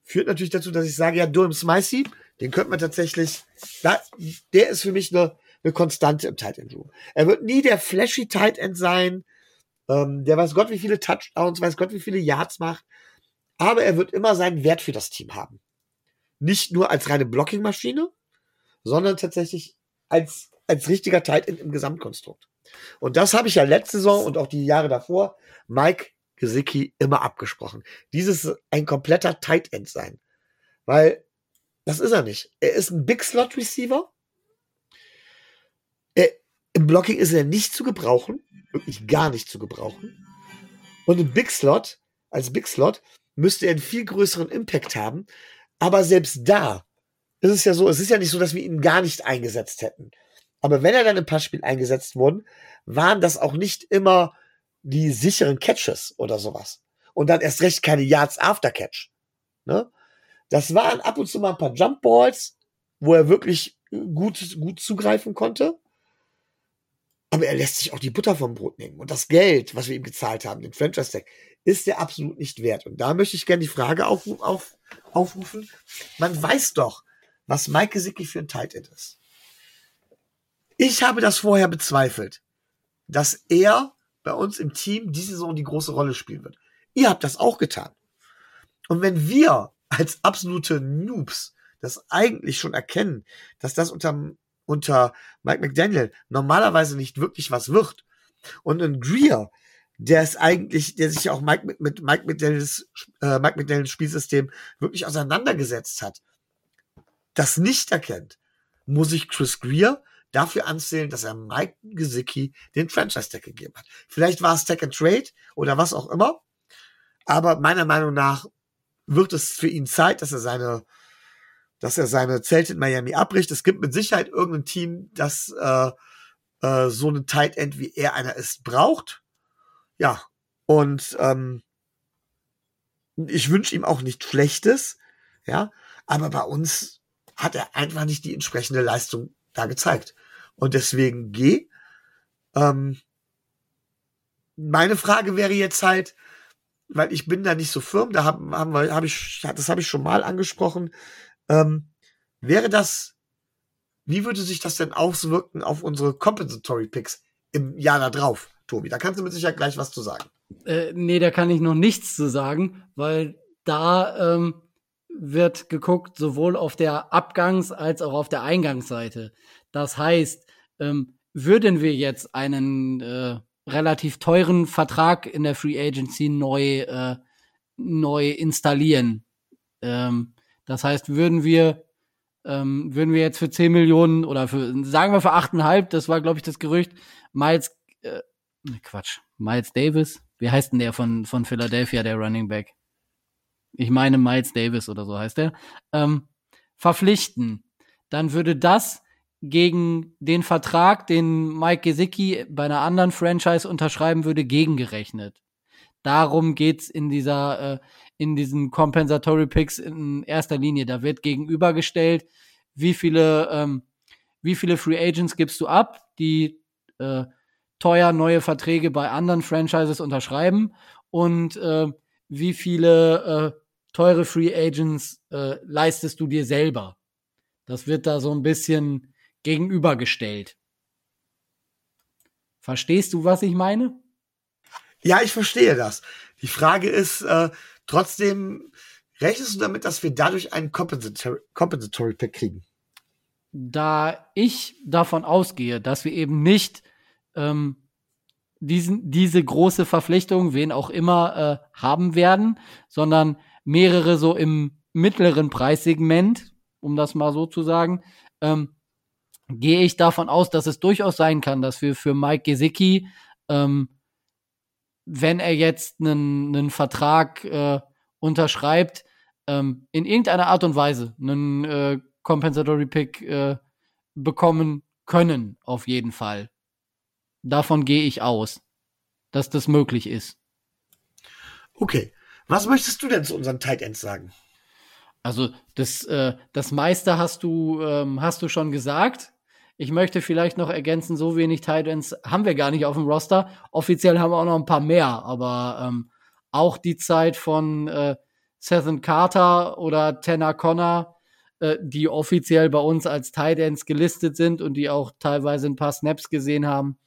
führt natürlich dazu, dass ich sage, ja, Durham Smicey, den könnte man tatsächlich, da, der ist für mich eine, eine Konstante im Tight End Room. Er wird nie der flashy Tight End sein, ähm, der weiß Gott, wie viele Touchdowns, weiß Gott, wie viele Yards macht, aber er wird immer seinen Wert für das Team haben. Nicht nur als reine Blocking-Maschine, sondern tatsächlich als, als richtiger Tight End im Gesamtkonstrukt. Und das habe ich ja letzte Saison und auch die Jahre davor Mike Gesicki immer abgesprochen. Dieses ein kompletter Tight End sein. Weil das ist er nicht. Er ist ein Big Slot Receiver. Er, Im Blocking ist er nicht zu gebrauchen. Wirklich gar nicht zu gebrauchen. Und im Big Slot, als Big Slot, müsste er einen viel größeren Impact haben. Aber selbst da ist es ja so, es ist ja nicht so, dass wir ihn gar nicht eingesetzt hätten. Aber wenn er dann im Passspiel eingesetzt wurden, waren das auch nicht immer die sicheren Catches oder sowas. Und dann erst recht keine Yards after Catch. Ne? Das waren ab und zu mal ein paar Jump Balls, wo er wirklich gut, gut zugreifen konnte. Aber er lässt sich auch die Butter vom Brot nehmen. Und das Geld, was wir ihm gezahlt haben, den Franchise Tag, ist er absolut nicht wert. Und da möchte ich gerne die Frage auf, auf, aufrufen. Man weiß doch, was Mike Gesicki für ein Tight End ist. Ich habe das vorher bezweifelt, dass er bei uns im Team diese Saison die große Rolle spielen wird. Ihr habt das auch getan. Und wenn wir als absolute Noobs das eigentlich schon erkennen, dass das unter, unter Mike McDaniel normalerweise nicht wirklich was wird. Und ein Greer, der ist eigentlich, der sich ja auch Mike mit, mit Mike McDaniels, äh, Mike McDaniels Spielsystem wirklich auseinandergesetzt hat, das nicht erkennt, muss ich Chris Greer dafür anzählen, dass er Mike Gesicki den Franchise-Tag gegeben hat. Vielleicht war es Tag and Trade oder was auch immer. Aber meiner Meinung nach wird es für ihn Zeit, dass er seine, dass er seine Zelte in Miami abbricht. Es gibt mit Sicherheit irgendein Team, das äh, äh, so einen Tight End wie er einer ist braucht. Ja, und ähm, ich wünsche ihm auch nichts Schlechtes, ja, aber bei uns hat er einfach nicht die entsprechende Leistung da gezeigt. Und deswegen geh. Ähm, meine Frage wäre jetzt halt, weil ich bin da nicht so firm, da haben, haben wir, habe ich, das habe ich schon mal angesprochen. Ähm, wäre das, wie würde sich das denn auswirken auf unsere Compensatory Picks im Jahr da drauf, Tobi? Da kannst du mit Sicherheit gleich was zu sagen. Äh, nee, da kann ich noch nichts zu sagen, weil da ähm, wird geguckt, sowohl auf der Abgangs- als auch auf der Eingangsseite. Das heißt, ähm, würden wir jetzt einen äh, relativ teuren Vertrag in der Free Agency neu, äh, neu installieren. Ähm, das heißt, würden wir, ähm, würden wir jetzt für 10 Millionen oder für, sagen wir für 8,5, das war, glaube ich, das Gerücht, Miles, äh, Quatsch, Miles Davis, wie heißt denn der von, von Philadelphia, der Running Back? Ich meine Miles Davis oder so heißt der, ähm, verpflichten, dann würde das gegen den Vertrag, den Mike Gesicki bei einer anderen Franchise unterschreiben würde, gegengerechnet. Darum geht's in dieser, äh, in diesen Compensatory Picks in erster Linie. Da wird gegenübergestellt, wie viele, ähm, wie viele Free Agents gibst du ab, die äh, teuer neue Verträge bei anderen Franchises unterschreiben und äh, wie viele äh, teure Free Agents äh, leistest du dir selber. Das wird da so ein bisschen gegenübergestellt. Verstehst du, was ich meine? Ja, ich verstehe das. Die Frage ist äh, trotzdem, rechnest du damit, dass wir dadurch einen Compensatory, Compensatory Pick kriegen? Da ich davon ausgehe, dass wir eben nicht ähm, diesen, diese große Verpflichtung, wen auch immer, äh, haben werden, sondern mehrere so im mittleren Preissegment, um das mal so zu sagen, ähm, gehe ich davon aus, dass es durchaus sein kann, dass wir für Mike Gesicki, ähm, wenn er jetzt einen, einen Vertrag äh, unterschreibt, ähm, in irgendeiner Art und Weise einen äh, Compensatory Pick äh, bekommen können, auf jeden Fall. Davon gehe ich aus, dass das möglich ist. Okay. Was möchtest du denn zu unseren Tight Ends sagen? Also das, äh, das meiste hast du, ähm, hast du schon gesagt. Ich möchte vielleicht noch ergänzen, so wenig Titans haben wir gar nicht auf dem Roster. Offiziell haben wir auch noch ein paar mehr, aber ähm, auch die Zeit von äh, Seth Carter oder Tanner Connor, äh, die offiziell bei uns als Titans gelistet sind und die auch teilweise ein paar Snaps gesehen haben,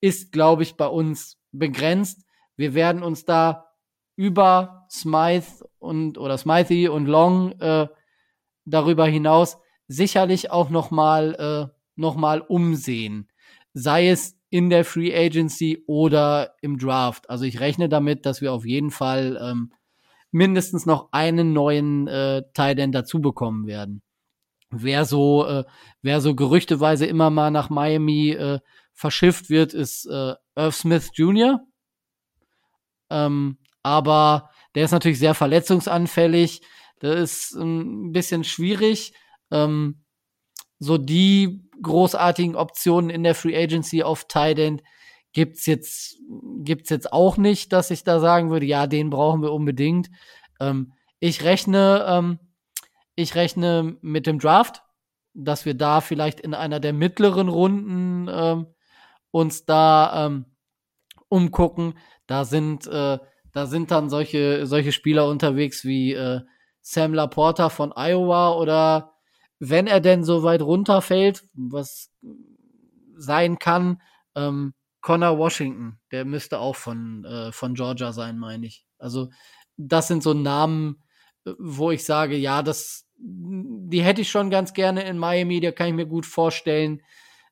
ist, glaube ich, bei uns begrenzt. Wir werden uns da über Smythe und oder Smythe und Long äh, darüber hinaus sicherlich auch noch mal, äh, noch mal umsehen. Sei es in der Free Agency oder im Draft. Also ich rechne damit, dass wir auf jeden Fall ähm, mindestens noch einen neuen äh, Tight End dazu bekommen werden. Wer so, äh, wer so gerüchteweise immer mal nach Miami äh, verschifft wird, ist äh, Irv Smith Jr. Ähm, aber der ist natürlich sehr verletzungsanfällig. Das ist ein bisschen schwierig. Ähm, so die großartigen Optionen in der Free Agency auf Tight End gibt's jetzt gibt's jetzt auch nicht, dass ich da sagen würde, ja, den brauchen wir unbedingt. Ähm, ich rechne ähm, ich rechne mit dem Draft, dass wir da vielleicht in einer der mittleren Runden ähm, uns da ähm, umgucken. Da sind äh, da sind dann solche solche Spieler unterwegs wie äh, Sam Laporta von Iowa oder wenn er denn so weit runterfällt, was sein kann, ähm, Connor Washington, der müsste auch von, äh, von Georgia sein, meine ich. Also, das sind so Namen, äh, wo ich sage, ja, das, die hätte ich schon ganz gerne in Miami, da kann ich mir gut vorstellen,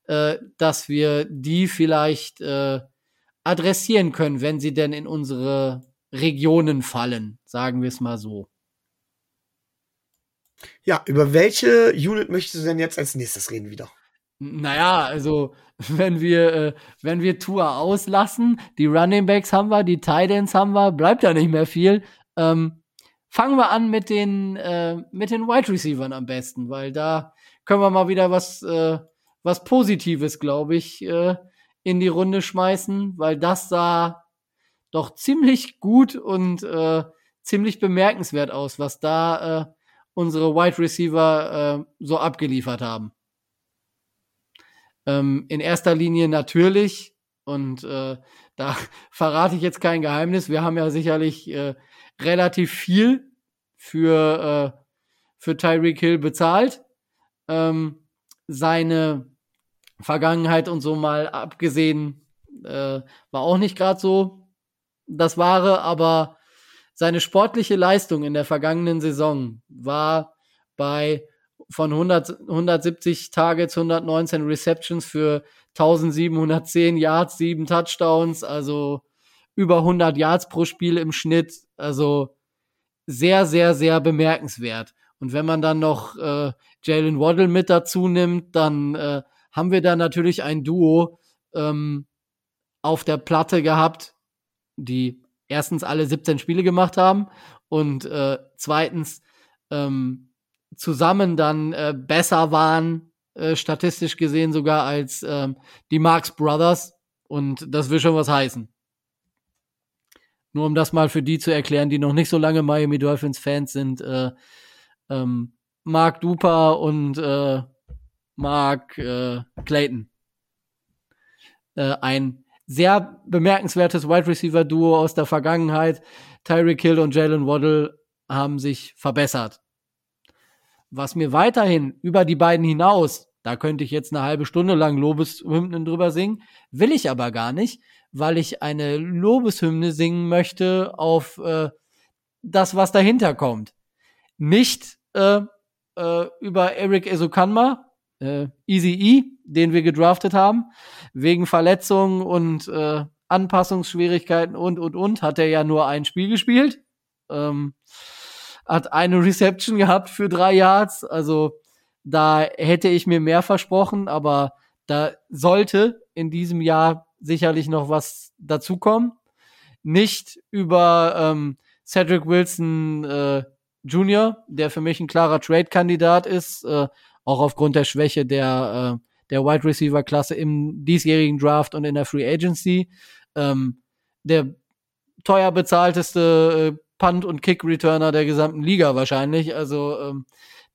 äh, dass wir die vielleicht äh, adressieren können, wenn sie denn in unsere Regionen fallen, sagen wir es mal so. Ja, über welche Unit möchtest du denn jetzt als nächstes reden wieder? Naja, also wenn wir, äh, wenn wir Tour auslassen, die Running Backs haben wir, die Tight Ends haben wir, bleibt ja nicht mehr viel. Ähm, fangen wir an mit den, äh, mit den Wide Receivers am besten, weil da können wir mal wieder was, äh, was Positives, glaube ich, äh, in die Runde schmeißen, weil das sah doch ziemlich gut und äh, ziemlich bemerkenswert aus, was da äh, unsere Wide Receiver äh, so abgeliefert haben. Ähm, in erster Linie natürlich, und äh, da verrate ich jetzt kein Geheimnis, wir haben ja sicherlich äh, relativ viel für, äh, für Tyreek Hill bezahlt. Ähm, seine Vergangenheit und so mal abgesehen äh, war auch nicht gerade so das Wahre, aber seine sportliche Leistung in der vergangenen Saison war bei von 100, 170 Targets, 119 Receptions für 1710 Yards, 7 Touchdowns, also über 100 Yards pro Spiel im Schnitt, also sehr, sehr, sehr bemerkenswert. Und wenn man dann noch äh, Jalen Waddle mit dazu nimmt, dann äh, haben wir da natürlich ein Duo ähm, auf der Platte gehabt, die erstens alle 17 Spiele gemacht haben und äh, zweitens ähm, zusammen dann äh, besser waren, äh, statistisch gesehen sogar als ähm, die Marx Brothers. Und das will schon was heißen. Nur um das mal für die zu erklären, die noch nicht so lange Miami Dolphins Fans sind, äh, ähm, Mark Duper und äh, Mark äh, Clayton. Äh, ein sehr bemerkenswertes Wide Receiver Duo aus der Vergangenheit. Tyreek Hill und Jalen Waddle haben sich verbessert. Was mir weiterhin über die beiden hinaus, da könnte ich jetzt eine halbe Stunde lang Lobeshymnen drüber singen, will ich aber gar nicht, weil ich eine Lobeshymne singen möchte auf äh, das, was dahinter kommt. Nicht äh, äh, über Eric Esukanma, äh, Easy E, den wir gedraftet haben, wegen Verletzungen und äh, Anpassungsschwierigkeiten und und und hat er ja nur ein Spiel gespielt. Ähm, hat eine Reception gehabt für drei Yards. Also da hätte ich mir mehr versprochen, aber da sollte in diesem Jahr sicherlich noch was dazukommen. Nicht über ähm, Cedric Wilson äh, Jr., der für mich ein klarer Trade-Kandidat ist, äh, auch aufgrund der Schwäche der, äh, der Wide Receiver Klasse im diesjährigen Draft und in der Free Agency. Ähm, der teuer bezahlteste äh, Punt- und Kick-Returner der gesamten Liga wahrscheinlich. Also ähm,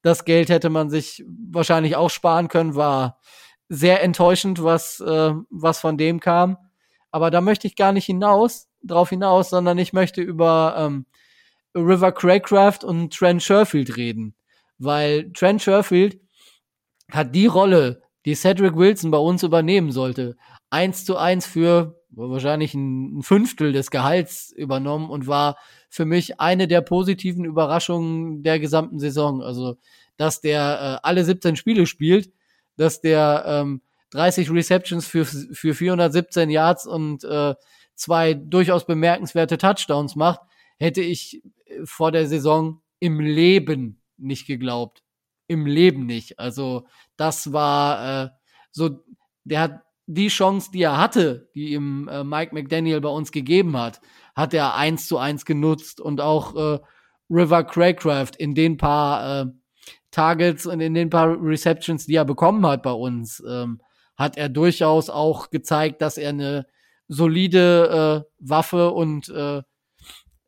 das Geld hätte man sich wahrscheinlich auch sparen können, war sehr enttäuschend, was, äh, was von dem kam. Aber da möchte ich gar nicht hinaus, drauf hinaus, sondern ich möchte über ähm, River Craycraft und Trent Sherfield reden. Weil Trent Sherfield hat die Rolle, die Cedric Wilson bei uns übernehmen sollte, eins zu eins für wahrscheinlich ein Fünftel des Gehalts übernommen und war für mich eine der positiven Überraschungen der gesamten Saison. Also, dass der äh, alle 17 Spiele spielt, dass der ähm, 30 Receptions für, für 417 Yards und äh, zwei durchaus bemerkenswerte Touchdowns macht, hätte ich äh, vor der Saison im Leben nicht geglaubt. Im Leben nicht. Also das war äh, so, der hat die Chance, die er hatte, die ihm äh, Mike McDaniel bei uns gegeben hat, hat er eins zu eins genutzt und auch äh, River Craycraft in den paar äh, Targets und in den paar Receptions, die er bekommen hat bei uns, ähm, hat er durchaus auch gezeigt, dass er eine solide äh, Waffe und äh,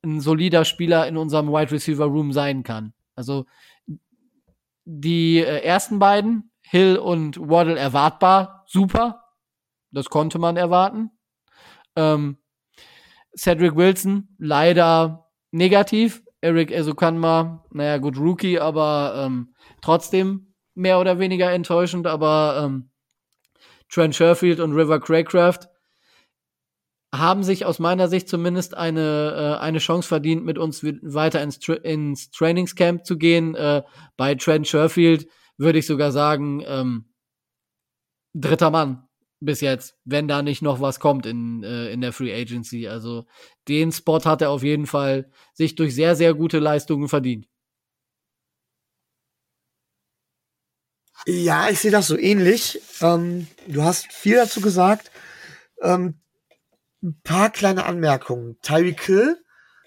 ein solider Spieler in unserem Wide Receiver Room sein kann. Also die äh, ersten beiden, Hill und Waddle, erwartbar, super. Das konnte man erwarten. Ähm, Cedric Wilson, leider negativ. Eric Esukanma, naja, gut, Rookie, aber ähm, trotzdem mehr oder weniger enttäuschend. Aber ähm, Trent Sherfield und River Craycraft haben sich aus meiner Sicht zumindest eine, äh, eine Chance verdient, mit uns weiter ins, Tra ins Trainingscamp zu gehen. Äh, bei Trent Sherfield würde ich sogar sagen, ähm, dritter Mann bis jetzt, wenn da nicht noch was kommt in, äh, in der Free Agency. Also den Spot hat er auf jeden Fall sich durch sehr, sehr gute Leistungen verdient. Ja, ich sehe das so ähnlich. Ähm, du hast viel dazu gesagt. Ähm, ein paar kleine Anmerkungen. Tyreek Hill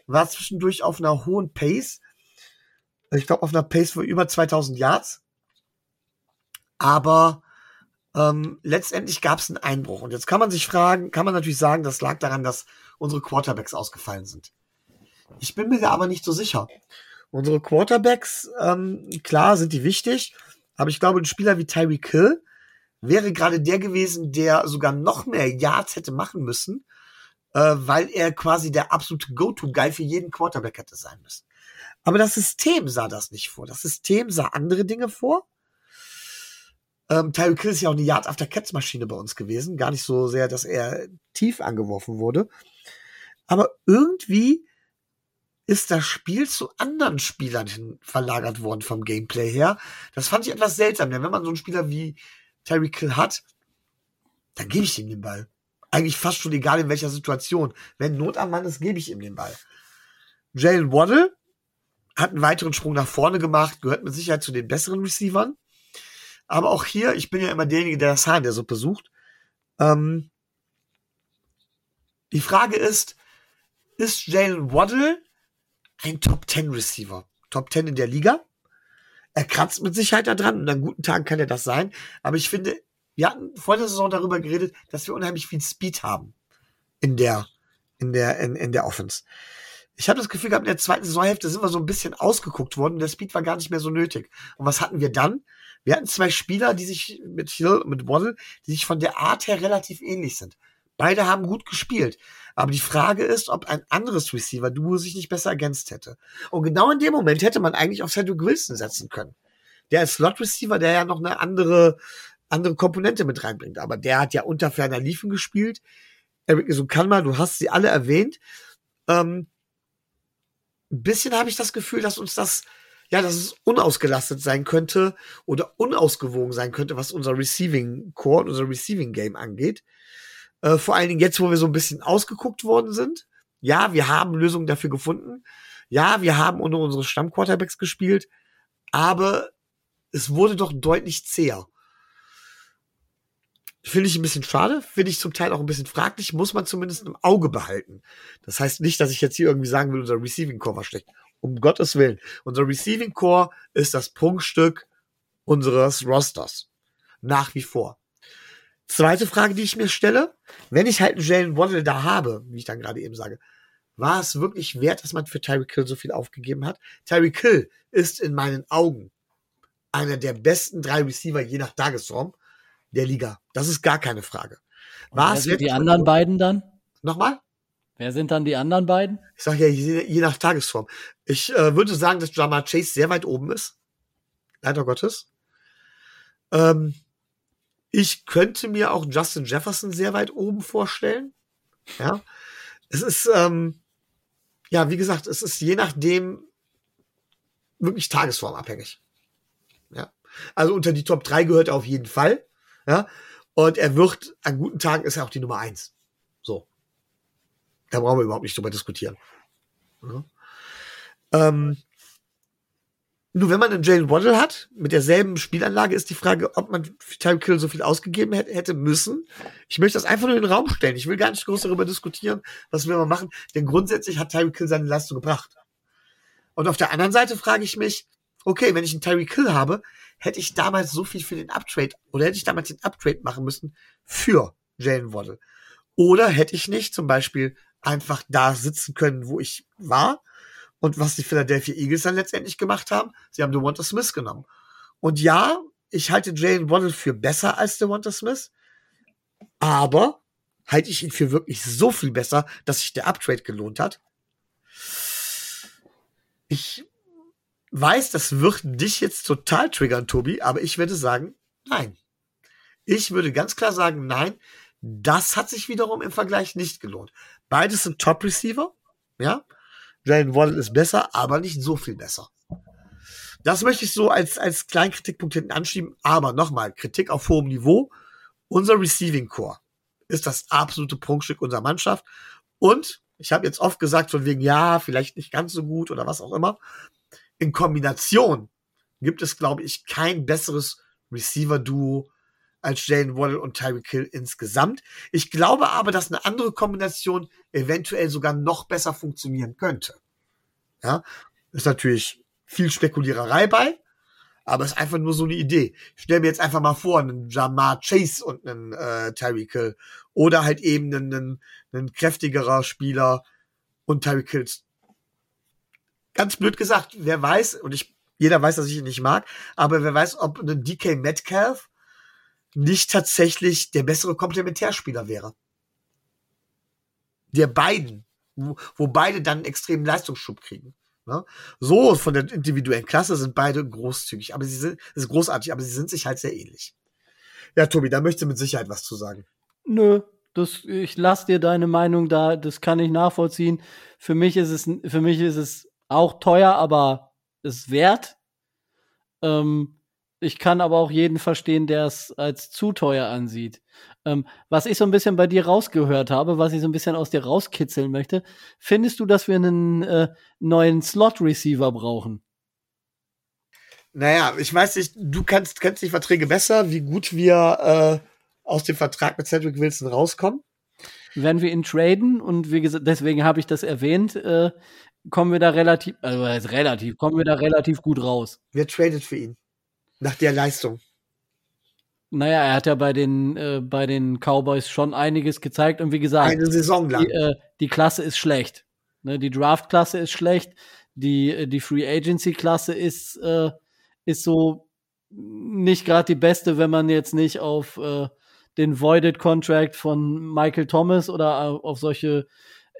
war zwischendurch auf einer hohen Pace. Ich glaube, auf einer Pace von über 2000 Yards. Aber ähm, letztendlich gab es einen Einbruch. Und jetzt kann man sich fragen, kann man natürlich sagen, das lag daran, dass unsere Quarterbacks ausgefallen sind. Ich bin mir da aber nicht so sicher. Unsere Quarterbacks, ähm, klar, sind die wichtig, aber ich glaube, ein Spieler wie Tyreek Hill wäre gerade der gewesen, der sogar noch mehr Yards hätte machen müssen, äh, weil er quasi der absolute Go-To-Guy für jeden Quarterback hätte sein müssen. Aber das System sah das nicht vor. Das System sah andere Dinge vor. Ähm, Tyreek Hill ist ja auch eine Yard-After-Catch-Maschine bei uns gewesen. Gar nicht so sehr, dass er tief angeworfen wurde. Aber irgendwie ist das Spiel zu anderen Spielern hin verlagert worden vom Gameplay her. Das fand ich etwas seltsam, denn wenn man so einen Spieler wie Tyreek Hill hat, dann gebe ich ihm den Ball. Eigentlich fast schon egal in welcher Situation. Wenn Not am Mann ist, gebe ich ihm den Ball. Jalen Waddle hat einen weiteren Sprung nach vorne gemacht, gehört mit Sicherheit zu den besseren Receivern. Aber auch hier, ich bin ja immer derjenige, der das Haar in der Suppe sucht. Ähm, die Frage ist, ist Jalen Waddle ein Top 10 Receiver? Top 10 in der Liga? Er kratzt mit Sicherheit da dran und an guten Tagen kann er das sein. Aber ich finde, wir hatten vor der Saison darüber geredet, dass wir unheimlich viel Speed haben in der, in der, in, in der Offense. Ich habe das Gefühl gehabt, in der zweiten Saisonhälfte sind wir so ein bisschen ausgeguckt worden. Der Speed war gar nicht mehr so nötig. Und was hatten wir dann? Wir hatten zwei Spieler, die sich mit Hill, mit Waddle, die sich von der Art her relativ ähnlich sind. Beide haben gut gespielt. Aber die Frage ist, ob ein anderes Receiver-Duo sich nicht besser ergänzt hätte. Und genau in dem Moment hätte man eigentlich auf Cedric Wilson setzen können. Der als Slot-Receiver, der ja noch eine andere, andere Komponente mit reinbringt. Aber der hat ja unter ferner Liefen gespielt. Eric Sukanma, du hast sie alle erwähnt. Ähm, ein bisschen habe ich das Gefühl, dass uns das ja, dass es unausgelastet sein könnte oder unausgewogen sein könnte, was unser Receiving Core unser Receiving Game angeht. Äh, vor allen Dingen jetzt, wo wir so ein bisschen ausgeguckt worden sind. Ja, wir haben Lösungen dafür gefunden. Ja, wir haben unter unsere Stammquarterbacks gespielt, aber es wurde doch deutlich zäher. Finde ich ein bisschen schade, finde ich zum Teil auch ein bisschen fraglich, muss man zumindest im Auge behalten. Das heißt nicht, dass ich jetzt hier irgendwie sagen will, unser Receiving Core war schlecht. Um Gottes Willen. Unser Receiving Core ist das Prunkstück unseres Rosters. Nach wie vor. Zweite Frage, die ich mir stelle, wenn ich halt einen Jalen Waddle da habe, wie ich dann gerade eben sage, war es wirklich wert, dass man für Tyreek Hill so viel aufgegeben hat? Tyreek Hill ist in meinen Augen einer der besten drei Receiver je nach Tagesform der Liga. Das ist gar keine Frage. War es die anderen beiden dann? Nochmal? Wer sind dann die anderen beiden? Ich sage ja, je, je, nach Tagesform. Ich äh, würde sagen, dass Jamar Chase sehr weit oben ist. Leider Gottes. Ähm, ich könnte mir auch Justin Jefferson sehr weit oben vorstellen. Ja. Es ist, ähm, ja, wie gesagt, es ist je nachdem wirklich tagesformabhängig. Ja. Also unter die Top 3 gehört er auf jeden Fall. Ja. Und er wird, an guten Tagen ist er auch die Nummer eins. So. Da brauchen wir überhaupt nicht drüber diskutieren. Ja. Ähm, nur wenn man einen Jalen Waddle hat, mit derselben Spielanlage, ist die Frage, ob man für Tyreek Hill so viel ausgegeben hätte, hätte müssen. Ich möchte das einfach nur in den Raum stellen. Ich will gar nicht groß darüber diskutieren, was wir mal machen, denn grundsätzlich hat Tyreek Hill seine Leistung gebracht. Und auf der anderen Seite frage ich mich, okay, wenn ich einen Tyreek Hill habe, hätte ich damals so viel für den Uptrade oder hätte ich damals den Uptrade machen müssen für Jalen Waddle. Oder hätte ich nicht zum Beispiel einfach da sitzen können, wo ich war und was die Philadelphia Eagles dann letztendlich gemacht haben, sie haben DeWanta Smith genommen. Und ja, ich halte Jalen Waddle für besser als DeWanta Smith, aber halte ich ihn für wirklich so viel besser, dass sich der Uptrade gelohnt hat. Ich weiß, das wird dich jetzt total triggern, Tobi, aber ich würde sagen, nein. Ich würde ganz klar sagen, nein, das hat sich wiederum im Vergleich nicht gelohnt. Beides sind Top-Receiver, ja. Jalen Waddle ist besser, aber nicht so viel besser. Das möchte ich so als, als kleinen Kritikpunkt hinten anschieben. Aber nochmal, Kritik auf hohem Niveau. Unser Receiving Core ist das absolute Prunkstück unserer Mannschaft. Und ich habe jetzt oft gesagt, von wegen, ja, vielleicht nicht ganz so gut oder was auch immer. In Kombination gibt es, glaube ich, kein besseres Receiver-Duo als Jalen Waddle und Tyreek Hill insgesamt. Ich glaube aber, dass eine andere Kombination eventuell sogar noch besser funktionieren könnte. Ja, ist natürlich viel Spekuliererei bei, aber ist einfach nur so eine Idee. Ich stelle mir jetzt einfach mal vor, einen Jamar Chase und einen äh, Tyreek Hill oder halt eben einen, einen, einen kräftigerer Spieler und Tyreek Hill. Ganz blöd gesagt, wer weiß, und ich, jeder weiß, dass ich ihn nicht mag, aber wer weiß, ob ein DK Metcalf nicht tatsächlich der bessere Komplementärspieler wäre. Der beiden, wo, wo beide dann einen extremen Leistungsschub kriegen. Ne? So von der individuellen Klasse sind beide großzügig, aber sie sind, das ist großartig, aber sie sind sich halt sehr ähnlich. Ja, Tobi, da möchte mit Sicherheit was zu sagen. Nö, das, ich lass dir deine Meinung da, das kann ich nachvollziehen. Für mich ist es, für mich ist es auch teuer, aber es wert. Ähm, ich kann aber auch jeden verstehen, der es als zu teuer ansieht. Ähm, was ich so ein bisschen bei dir rausgehört habe, was ich so ein bisschen aus dir rauskitzeln möchte, findest du, dass wir einen äh, neuen Slot-Receiver brauchen? Naja, ich weiß nicht, du kannst, kennst die Verträge besser, wie gut wir äh, aus dem Vertrag mit Cedric Wilson rauskommen. Wenn wir ihn traden, und wie gesagt, deswegen habe ich das erwähnt, äh, kommen wir da relativ, also relativ, kommen wir da relativ gut raus. Wer tradet für ihn? Nach der Leistung. Naja, er hat ja bei den, äh, bei den Cowboys schon einiges gezeigt und wie gesagt, eine Saison lang. Die, äh, die Klasse ist schlecht. Ne, die Draft-Klasse ist schlecht, die, äh, die Free Agency-Klasse ist, äh, ist so nicht gerade die beste, wenn man jetzt nicht auf äh, den Voided Contract von Michael Thomas oder auf solche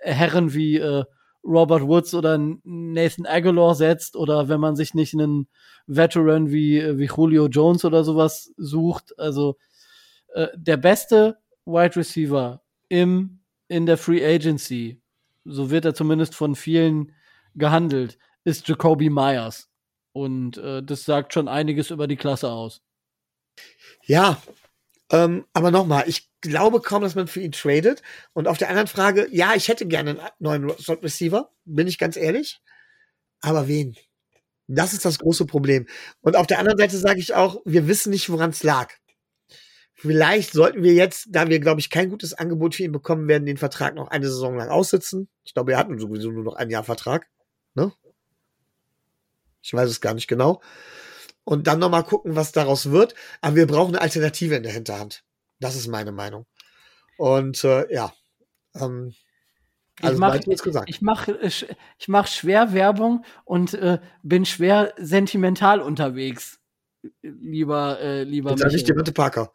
Herren wie äh, Robert Woods oder Nathan Aguilar setzt oder wenn man sich nicht einen Veteran wie, wie Julio Jones oder sowas sucht. Also äh, der beste Wide Receiver im, in der Free Agency, so wird er zumindest von vielen gehandelt, ist Jacoby Myers. Und äh, das sagt schon einiges über die Klasse aus. Ja, ähm, aber nochmal, ich glaube kaum, dass man für ihn tradet. Und auf der anderen Frage, ja, ich hätte gerne einen neuen Slot Receiver, bin ich ganz ehrlich. Aber wen? Das ist das große Problem. Und auf der anderen Seite sage ich auch, wir wissen nicht, woran es lag. Vielleicht sollten wir jetzt, da wir, glaube ich, kein gutes Angebot für ihn bekommen werden, den Vertrag noch eine Saison lang aussitzen. Ich glaube, er hat sowieso nur noch ein Jahr Vertrag. Ne? Ich weiß es gar nicht genau. Und dann nochmal gucken, was daraus wird. Aber wir brauchen eine Alternative in der Hinterhand. Das ist meine Meinung. Und äh, ja, ähm, also ich mache ich mach, ich mach schwer Werbung und äh, bin schwer sentimental unterwegs. Lieber, äh, lieber Jetzt nicht Devonte Parker.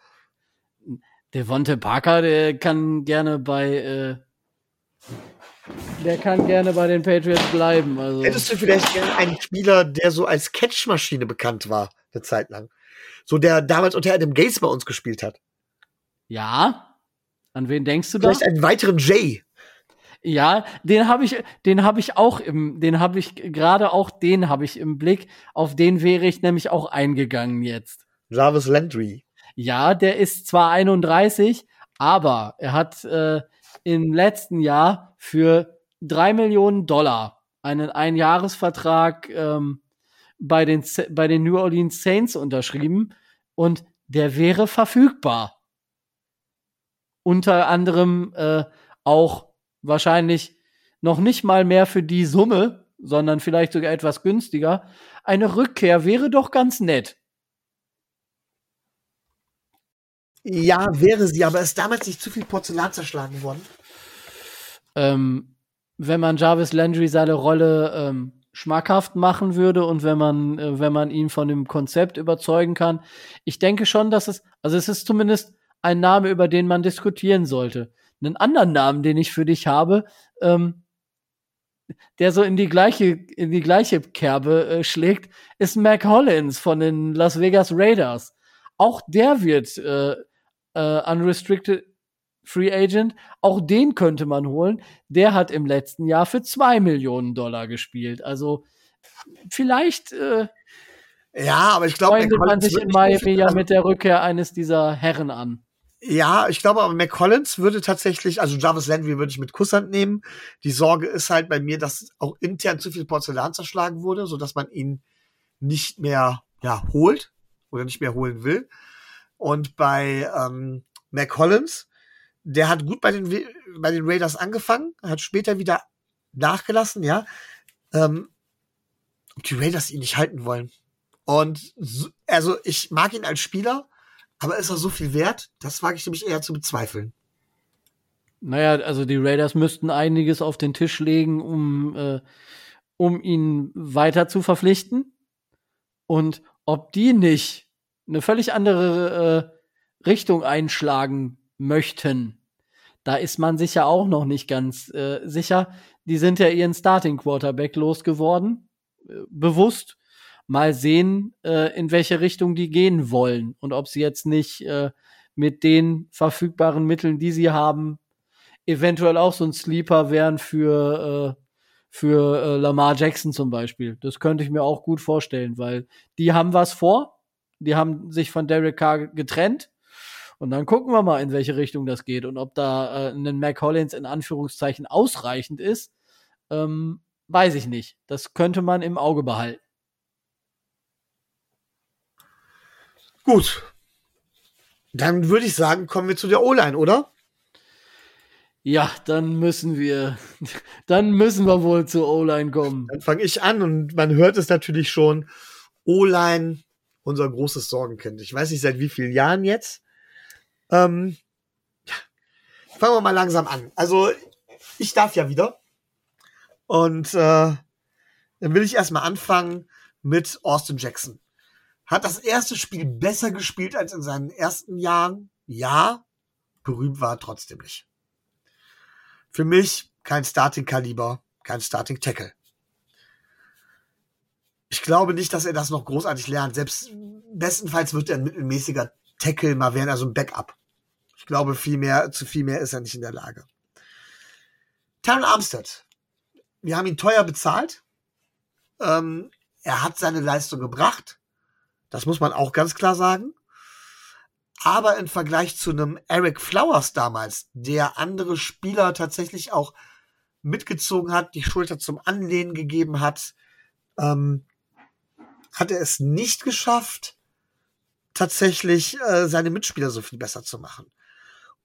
Devonte Parker, der kann gerne bei äh, der kann gerne bei den Patriots bleiben. Also. Hättest du vielleicht gerne einen Spieler, der so als Catchmaschine bekannt war, eine Zeit lang? So der damals unter Adam Gates bei uns gespielt hat. Ja. An wen denkst du da? Vielleicht einen weiteren Jay. Ja, den habe ich, den habe ich auch im, den habe ich gerade auch den habe ich im Blick. Auf den wäre ich nämlich auch eingegangen jetzt. Jarvis Landry. Ja, der ist zwar 31, aber er hat äh, im letzten Jahr für drei Millionen Dollar einen Einjahresvertrag ähm, bei, den, bei den New Orleans Saints unterschrieben und der wäre verfügbar. Unter anderem äh, auch wahrscheinlich noch nicht mal mehr für die Summe, sondern vielleicht sogar etwas günstiger. Eine Rückkehr wäre doch ganz nett. Ja, wäre sie, aber ist damals nicht zu viel Porzellan zerschlagen worden? Ähm, wenn man Jarvis Landry seine Rolle ähm, schmackhaft machen würde und wenn man, äh, wenn man ihn von dem Konzept überzeugen kann. Ich denke schon, dass es, also es ist zumindest ein Name, über den man diskutieren sollte. Einen anderen Namen, den ich für dich habe, ähm, der so in die gleiche, in die gleiche Kerbe äh, schlägt, ist Mac Hollins von den Las Vegas Raiders. Auch der wird äh, äh, Unrestricted Free Agent. Auch den könnte man holen. Der hat im letzten Jahr für zwei Millionen Dollar gespielt. Also vielleicht äh, ja, aber ich glaube, man sich in Miami ja mit der Rückkehr eines dieser Herren an. Ja, ich glaube aber McCollins würde tatsächlich, also Jarvis Landry würde ich mit Kusshand nehmen. Die Sorge ist halt bei mir, dass auch intern zu viel Porzellan zerschlagen wurde, so dass man ihn nicht mehr ja, holt oder nicht mehr holen will. Und bei ähm, McCollins, der hat gut bei den, bei den Raiders angefangen, hat später wieder nachgelassen, ja. Ähm, die Raiders ihn nicht halten wollen. Und so, also ich mag ihn als Spieler, aber ist er so viel wert? Das wage ich nämlich eher zu bezweifeln. Naja, also die Raiders müssten einiges auf den Tisch legen, um, äh, um ihn weiter zu verpflichten. Und ob die nicht eine völlig andere äh, Richtung einschlagen möchten, da ist man sich ja auch noch nicht ganz äh, sicher. Die sind ja ihren Starting Quarterback losgeworden, äh, bewusst mal sehen, äh, in welche Richtung die gehen wollen und ob sie jetzt nicht äh, mit den verfügbaren Mitteln, die sie haben, eventuell auch so ein Sleeper wären für, äh, für äh, Lamar Jackson zum Beispiel. Das könnte ich mir auch gut vorstellen, weil die haben was vor. Die haben sich von Derek Carr getrennt. Und dann gucken wir mal, in welche Richtung das geht und ob da äh, ein Mac Hollins in Anführungszeichen ausreichend ist, ähm, weiß ich nicht. Das könnte man im Auge behalten. Gut. Dann würde ich sagen, kommen wir zu der O-Line, oder? Ja, dann müssen wir, dann müssen wir wohl zur O-Line kommen. Dann fange ich an und man hört es natürlich schon. O-Line, unser großes Sorgenkind. Ich weiß nicht seit wie vielen Jahren jetzt. Ähm, fangen wir mal langsam an. Also, ich darf ja wieder. Und äh, dann will ich erstmal anfangen mit Austin Jackson. Hat das erste Spiel besser gespielt als in seinen ersten Jahren? Ja. Berühmt war er trotzdem nicht. Für mich kein Starting-Kaliber, kein Starting-Tackle. Ich glaube nicht, dass er das noch großartig lernt. Selbst bestenfalls wird er ein mittelmäßiger Tackle mal werden, also ein Backup. Ich glaube, viel mehr, zu viel mehr ist er nicht in der Lage. Taron Armstead. Wir haben ihn teuer bezahlt. Ähm, er hat seine Leistung gebracht. Das muss man auch ganz klar sagen. Aber im Vergleich zu einem Eric Flowers damals, der andere Spieler tatsächlich auch mitgezogen hat, die Schulter zum Anlehnen gegeben hat, ähm, hat er es nicht geschafft, tatsächlich äh, seine Mitspieler so viel besser zu machen.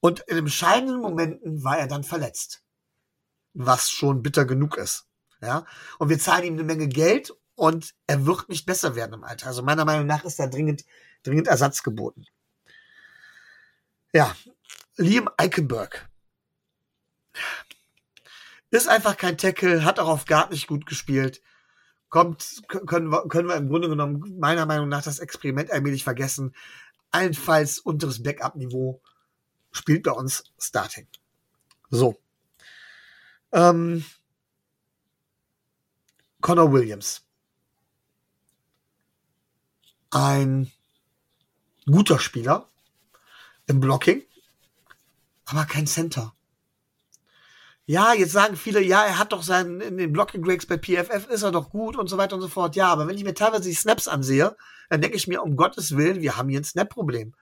Und in entscheidenden Momenten war er dann verletzt. Was schon bitter genug ist. Ja. Und wir zahlen ihm eine Menge Geld und er wird nicht besser werden im Alter. Also meiner Meinung nach ist da dringend, dringend Ersatz geboten. Ja, Liam Eichenberg ist einfach kein Tackle, hat auch auf Guard nicht gut gespielt. Kommt, können wir, können wir im Grunde genommen meiner Meinung nach das Experiment allmählich vergessen. Allenfalls unteres Backup-Niveau spielt bei uns Starting. So. Ähm, Connor Williams ein guter Spieler im Blocking, aber kein Center. Ja, jetzt sagen viele, ja, er hat doch seinen, in den Blocking Breaks bei PFF ist er doch gut und so weiter und so fort. Ja, aber wenn ich mir teilweise die Snaps ansehe, dann denke ich mir, um Gottes Willen, wir haben hier ein Snap-Problem.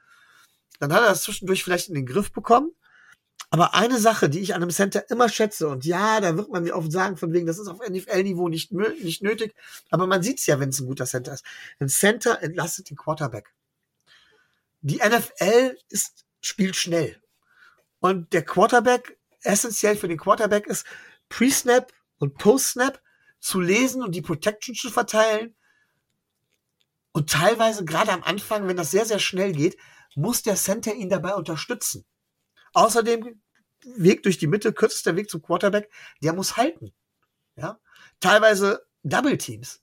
dann hat er das zwischendurch vielleicht in den Griff bekommen. Aber eine Sache, die ich an einem Center immer schätze, und ja, da wird man mir oft sagen, von wegen, das ist auf NFL-Niveau nicht, nicht nötig, aber man sieht es ja, wenn es ein guter Center ist. Ein Center entlastet den Quarterback. Die NFL ist, spielt schnell. Und der Quarterback, essentiell für den Quarterback ist, Pre-Snap und Post-Snap zu lesen und die Protection zu verteilen. Und teilweise, gerade am Anfang, wenn das sehr, sehr schnell geht, muss der Center ihn dabei unterstützen. Außerdem Weg durch die Mitte, kürzester Weg zum Quarterback, der muss halten. Ja, teilweise Double Teams.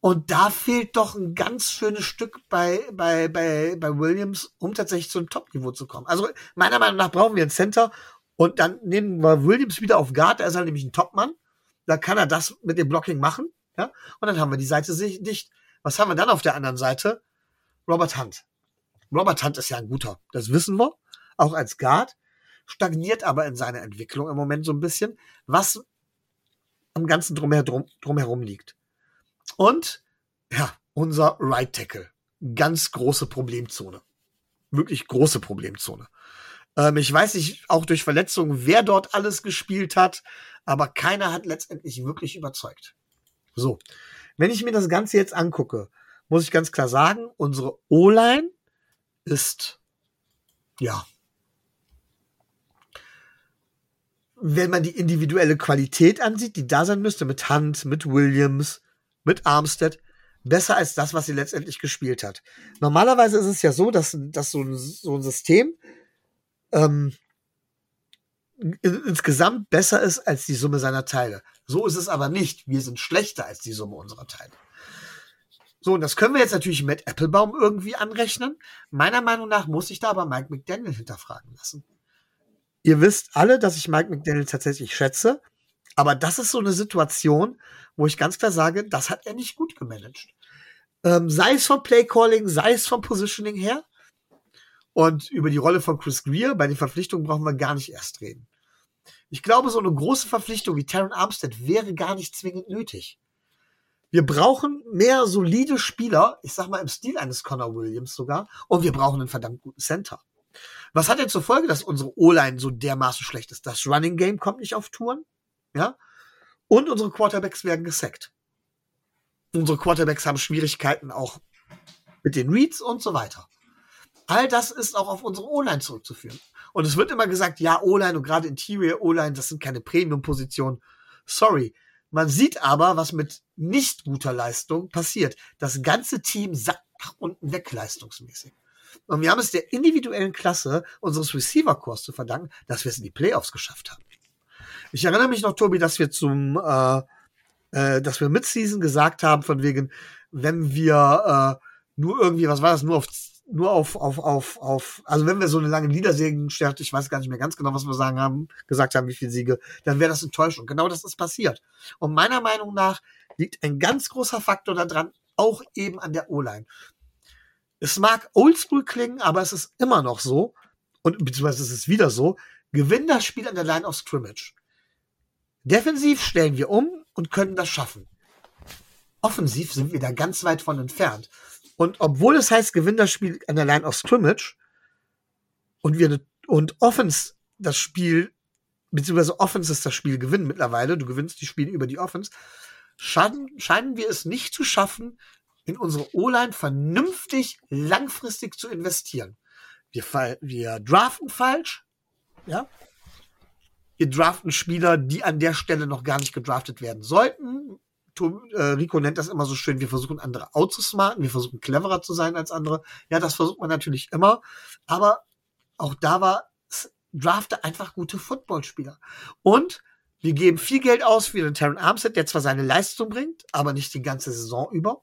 Und da fehlt doch ein ganz schönes Stück bei, bei, bei, bei Williams, um tatsächlich zum Top-Niveau zu kommen. Also meiner Meinung nach brauchen wir einen Center und dann nehmen wir Williams wieder auf Guard, er ist halt nämlich ein Topmann. Da kann er das mit dem Blocking machen. Ja? Und dann haben wir die Seite dicht. Was haben wir dann auf der anderen Seite? Robert Hunt. Robert Hunt ist ja ein guter, das wissen wir, auch als Guard, stagniert aber in seiner Entwicklung im Moment so ein bisschen, was am ganzen drumherum, drumherum liegt. Und ja, unser Right Tackle. Ganz große Problemzone. Wirklich große Problemzone. Ähm, ich weiß nicht, auch durch Verletzungen, wer dort alles gespielt hat, aber keiner hat letztendlich wirklich überzeugt. So, wenn ich mir das Ganze jetzt angucke, muss ich ganz klar sagen, unsere O-Line ist, ja, wenn man die individuelle Qualität ansieht, die da sein müsste, mit Hunt, mit Williams, mit Armstead, besser als das, was sie letztendlich gespielt hat. Normalerweise ist es ja so, dass, dass so, ein, so ein System ähm, insgesamt besser ist als die Summe seiner Teile. So ist es aber nicht. Wir sind schlechter als die Summe unserer Teile. So, und das können wir jetzt natürlich mit Applebaum irgendwie anrechnen. Meiner Meinung nach muss ich da aber Mike McDaniel hinterfragen lassen. Ihr wisst alle, dass ich Mike McDaniel tatsächlich schätze. Aber das ist so eine Situation, wo ich ganz klar sage, das hat er nicht gut gemanagt. Ähm, sei es vom Playcalling, sei es vom Positioning her. Und über die Rolle von Chris Greer bei den Verpflichtungen brauchen wir gar nicht erst reden. Ich glaube, so eine große Verpflichtung wie Taron Armstead wäre gar nicht zwingend nötig. Wir brauchen mehr solide Spieler, ich sag mal im Stil eines Connor Williams sogar, und wir brauchen einen verdammt guten Center. Was hat denn zur Folge, dass unsere O-Line so dermaßen schlecht ist? Das Running Game kommt nicht auf Touren, ja? Und unsere Quarterbacks werden gesackt. Unsere Quarterbacks haben Schwierigkeiten auch mit den Reads und so weiter. All das ist auch auf unsere O-Line zurückzuführen. Und es wird immer gesagt, ja, O-Line und gerade Interior O-Line, das sind keine Premium-Positionen. Sorry, man sieht aber, was mit nicht guter Leistung passiert. Das ganze Team sackt nach unten weg leistungsmäßig. Und wir haben es der individuellen Klasse unseres Receiver-Kurs zu verdanken, dass wir es in die Playoffs geschafft haben. Ich erinnere mich noch, Tobi, dass wir zum, äh, äh, dass wir Midseason gesagt haben, von wegen, wenn wir äh, nur irgendwie, was war das, nur auf nur auf, auf, auf, auf, also wenn wir so eine lange Niedersägen stärkt, ich weiß gar nicht mehr ganz genau, was wir sagen haben, gesagt haben, wie viele Siege, dann wäre das Enttäuschung. Genau das ist passiert. Und meiner Meinung nach liegt ein ganz großer Faktor daran, auch eben an der O-Line. Es mag oldschool klingen, aber es ist immer noch so, und beziehungsweise es ist wieder so, gewinn das Spiel an der Line of Scrimmage. Defensiv stellen wir um und können das schaffen. Offensiv sind wir da ganz weit von entfernt. Und obwohl es heißt, gewinn das Spiel an der Line of Scrimmage und wir und Offense das Spiel, beziehungsweise Offense ist das Spiel gewinnen mittlerweile, du gewinnst die Spiele über die Offense, scheinen, scheinen wir es nicht zu schaffen, in unsere O-Line vernünftig langfristig zu investieren. Wir, wir draften falsch, ja. Wir draften Spieler, die an der Stelle noch gar nicht gedraftet werden sollten Rico nennt das immer so schön, wir versuchen andere outzusmarten, wir versuchen cleverer zu sein als andere. Ja, das versucht man natürlich immer. Aber auch da war drafte einfach gute Footballspieler. Und wir geben viel Geld aus für den Terran Armstead, der zwar seine Leistung bringt, aber nicht die ganze Saison über.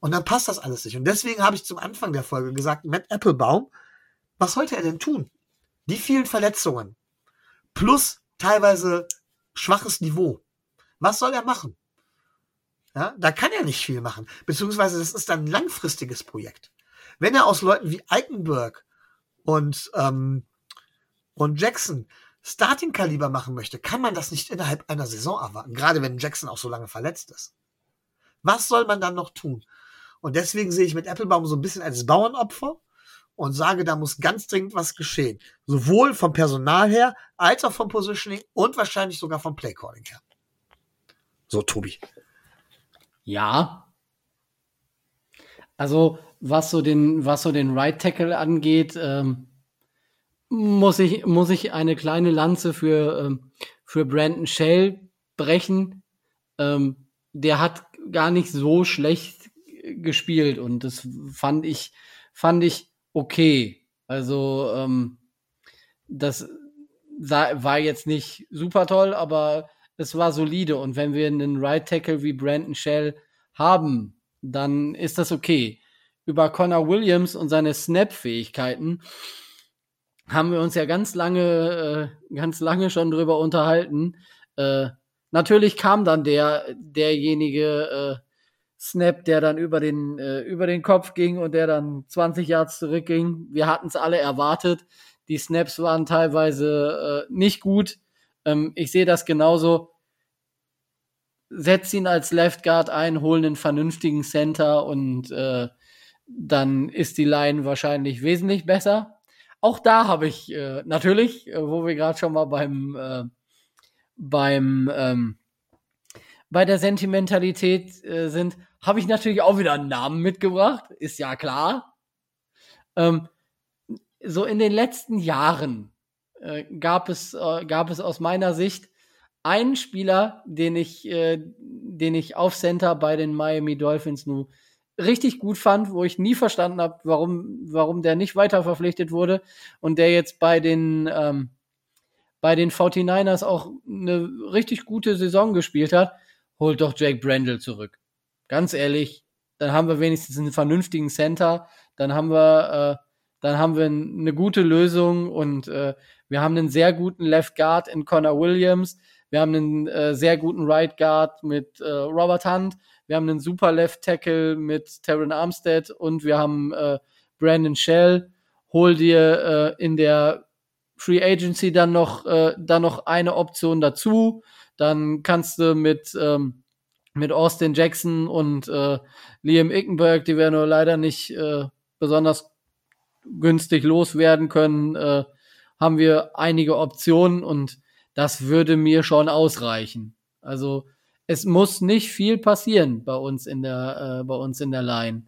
Und dann passt das alles nicht. Und deswegen habe ich zum Anfang der Folge gesagt, Matt Applebaum, was sollte er denn tun? Die vielen Verletzungen plus teilweise schwaches Niveau. Was soll er machen? Ja, da kann er nicht viel machen. Beziehungsweise das ist ein langfristiges Projekt. Wenn er aus Leuten wie Eichenberg und, ähm, und Jackson Starting-Kaliber machen möchte, kann man das nicht innerhalb einer Saison erwarten. Gerade wenn Jackson auch so lange verletzt ist. Was soll man dann noch tun? Und deswegen sehe ich mit Applebaum so ein bisschen als Bauernopfer und sage, da muss ganz dringend was geschehen. Sowohl vom Personal her, als auch vom Positioning und wahrscheinlich sogar vom Playcalling her. So, Tobi. Ja. Also, was so den, was so den Right Tackle angeht, ähm, muss ich, muss ich eine kleine Lanze für, ähm, für Brandon Shell brechen. Ähm, der hat gar nicht so schlecht gespielt und das fand ich, fand ich okay. Also, ähm, das war jetzt nicht super toll, aber es war solide. Und wenn wir einen Right Tackle wie Brandon Shell haben, dann ist das okay. Über Connor Williams und seine Snap-Fähigkeiten haben wir uns ja ganz lange, äh, ganz lange schon drüber unterhalten. Äh, natürlich kam dann der, derjenige äh, Snap, der dann über den, äh, über den Kopf ging und der dann 20 Yards zurückging. Wir hatten es alle erwartet. Die Snaps waren teilweise äh, nicht gut. Ähm, ich sehe das genauso. Setz ihn als Left Guard ein, holen einen vernünftigen Center und äh, dann ist die Line wahrscheinlich wesentlich besser. Auch da habe ich äh, natürlich, äh, wo wir gerade schon mal beim äh, beim ähm, bei der Sentimentalität äh, sind, habe ich natürlich auch wieder einen Namen mitgebracht, ist ja klar. Ähm, so in den letzten Jahren äh, gab es äh, gab es aus meiner Sicht einen Spieler, den ich äh, den ich auf Center bei den Miami Dolphins nur richtig gut fand, wo ich nie verstanden habe, warum, warum der nicht weiter verpflichtet wurde und der jetzt bei den, ähm, bei den 49ers auch eine richtig gute Saison gespielt hat, holt doch Jake Brandel zurück. Ganz ehrlich, dann haben wir wenigstens einen vernünftigen Center, dann haben wir, äh, dann haben wir eine gute Lösung und äh, wir haben einen sehr guten Left Guard in Connor Williams, wir haben einen äh, sehr guten Right Guard mit äh, Robert Hunt, wir haben einen super Left Tackle mit Terran Armstead und wir haben äh, Brandon Shell. Hol dir äh, in der Free Agency dann noch, äh, dann noch eine Option dazu. Dann kannst du mit, ähm, mit Austin Jackson und äh, Liam Ickenberg, die wir nur leider nicht äh, besonders günstig loswerden können, äh, haben wir einige Optionen und das würde mir schon ausreichen. Also es muss nicht viel passieren bei uns in der, äh, bei uns in der Line.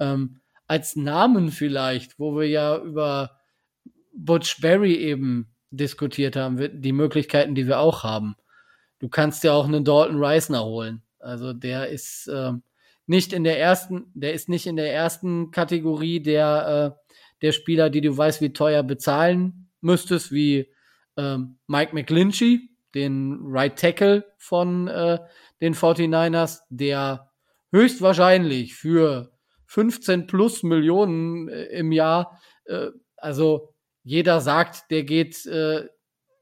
Ähm, als Namen vielleicht, wo wir ja über Butch Berry eben diskutiert haben, die Möglichkeiten, die wir auch haben. Du kannst ja auch einen Dalton Reisner holen. Also der ist äh, nicht in der ersten, der ist nicht in der ersten Kategorie der, äh, der Spieler, die du weißt, wie teuer bezahlen müsstest, wie ähm, Mike McGlinchey, den Right Tackle von äh, den 49ers, der höchstwahrscheinlich für 15 plus Millionen äh, im Jahr, äh, also jeder sagt, der geht, äh,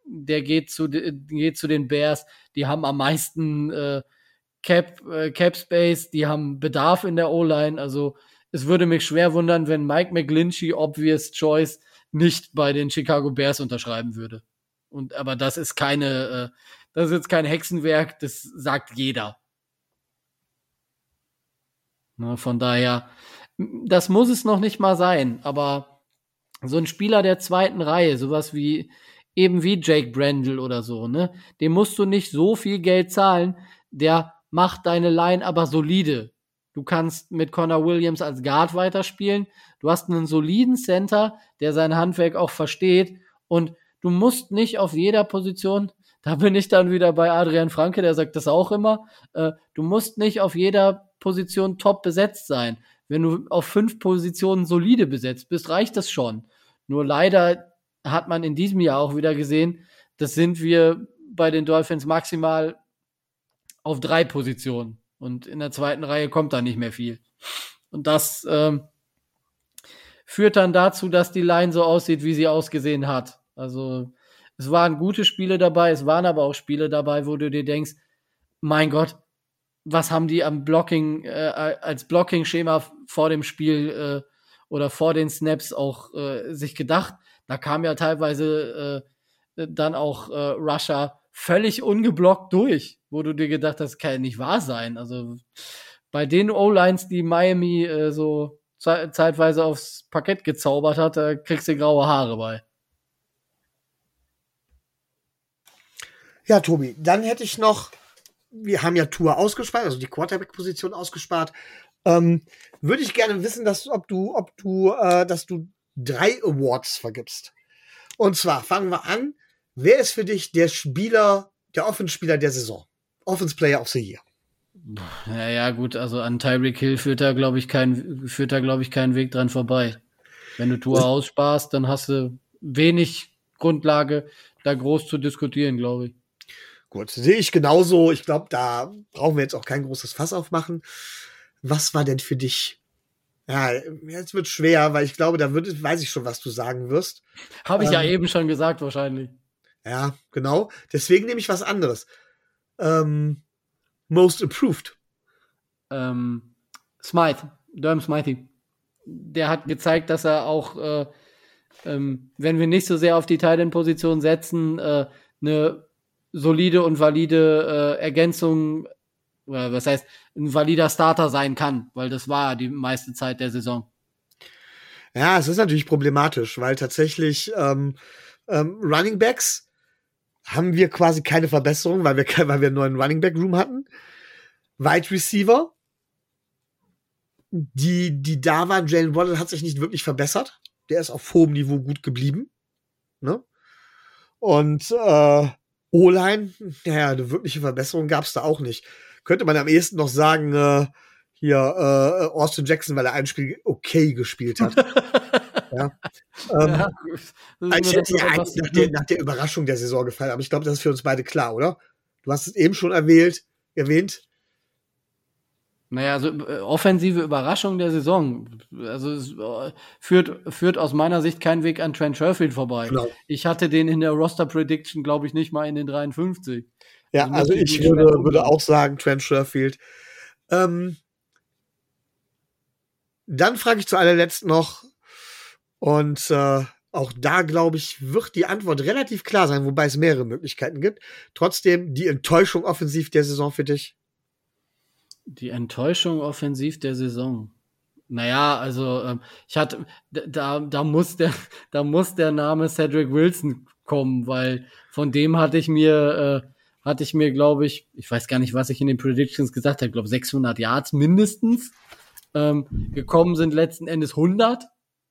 der geht zu, geht zu den Bears, die haben am meisten äh, Cap, äh, Cap Space, die haben Bedarf in der O-Line, also es würde mich schwer wundern, wenn Mike McGlinchey, obvious choice, nicht bei den Chicago Bears unterschreiben würde. Und aber das ist keine, äh, das ist jetzt kein Hexenwerk, das sagt jeder. Ne, von daher, das muss es noch nicht mal sein, aber so ein Spieler der zweiten Reihe, sowas wie eben wie Jake Brandel oder so, ne, dem musst du nicht so viel Geld zahlen, der macht deine Line aber solide. Du kannst mit Connor Williams als Guard weiterspielen. Du hast einen soliden Center, der sein Handwerk auch versteht und du musst nicht auf jeder Position, da bin ich dann wieder bei Adrian Franke, der sagt das auch immer, äh, du musst nicht auf jeder Position top besetzt sein. Wenn du auf fünf Positionen solide besetzt bist, reicht das schon. Nur leider hat man in diesem Jahr auch wieder gesehen, das sind wir bei den Dolphins maximal auf drei Positionen. Und in der zweiten Reihe kommt da nicht mehr viel. Und das ähm, führt dann dazu, dass die Line so aussieht, wie sie ausgesehen hat. Also es waren gute Spiele dabei, es waren aber auch Spiele dabei, wo du dir denkst, mein Gott, was haben die am Blocking, äh, als Blocking-Schema vor dem Spiel äh, oder vor den Snaps auch äh, sich gedacht. Da kam ja teilweise äh, dann auch äh, Russia völlig ungeblockt durch, wo du dir gedacht hast, kann ja nicht wahr sein. Also bei den O-Lines, die Miami äh, so ze zeitweise aufs Parkett gezaubert hat, da kriegst du graue Haare bei. Ja, Tobi, dann hätte ich noch, wir haben ja Tour ausgespart, also die Quarterback-Position ausgespart. Ähm, Würde ich gerne wissen, dass, ob du, ob du, äh, dass du drei Awards vergibst. Und zwar fangen wir an. Wer ist für dich der Spieler, der Offenspieler der Saison? Offense Player of the Year. Ja, ja, gut, also an Tyreek Hill führt da, glaube ich, kein, führt da, glaube ich, keinen Weg dran vorbei. Wenn du Tour aussparst, dann hast du wenig Grundlage, da groß zu diskutieren, glaube ich. Gut, sehe ich genauso. Ich glaube, da brauchen wir jetzt auch kein großes Fass aufmachen. Was war denn für dich? Ja, jetzt wird schwer, weil ich glaube, da wird, weiß ich schon, was du sagen wirst. Habe ich ähm, ja eben schon gesagt, wahrscheinlich. Ja, genau. Deswegen nehme ich was anderes. Ähm, most Approved? Ähm, Smythe, Durham Smythe. Der hat gezeigt, dass er auch, äh, ähm, wenn wir nicht so sehr auf die Titan-Position setzen, äh, eine solide und valide äh, Ergänzung, äh, was heißt, ein valider Starter sein kann, weil das war die meiste Zeit der Saison. Ja, es ist natürlich problematisch, weil tatsächlich ähm, ähm, Running Backs haben wir quasi keine Verbesserung, weil wir, weil wir einen neuen Running Back Room hatten. Wide Receiver, die, die da waren, Jalen Waddle hat sich nicht wirklich verbessert. Der ist auf hohem Niveau gut geblieben. Ne? Und äh, O-Line, naja, eine wirkliche Verbesserung gab es da auch nicht. Könnte man am ehesten noch sagen, äh, hier äh, Austin Jackson, weil er ein Spiel okay gespielt hat. ja. Ähm, ja, ich hätte ja eigentlich nach der, nach der Überraschung der Saison gefallen, aber ich glaube, das ist für uns beide klar, oder? Du hast es eben schon erwähnt, erwähnt. Naja, also äh, offensive Überraschung der Saison. Also es äh, führt, führt aus meiner Sicht kein Weg an Trent Sherfield vorbei. Genau. Ich hatte den in der Roster Prediction, glaube ich, nicht mal in den 53. Ja, also, also ich würde, würde auch sagen, Trent Sherfield. Ähm, dann frage ich zu allerletzt noch, und äh, auch da, glaube ich, wird die Antwort relativ klar sein, wobei es mehrere Möglichkeiten gibt. Trotzdem die Enttäuschung offensiv der Saison für dich. Die Enttäuschung offensiv der Saison. Naja, also ähm, ich hatte, da, da muss der, da muss der Name Cedric Wilson kommen, weil von dem hatte ich mir, äh, hatte ich mir, glaube ich, ich weiß gar nicht, was ich in den Predictions gesagt habe, glaube 600 Yards mindestens. Ähm, gekommen sind letzten Endes 100.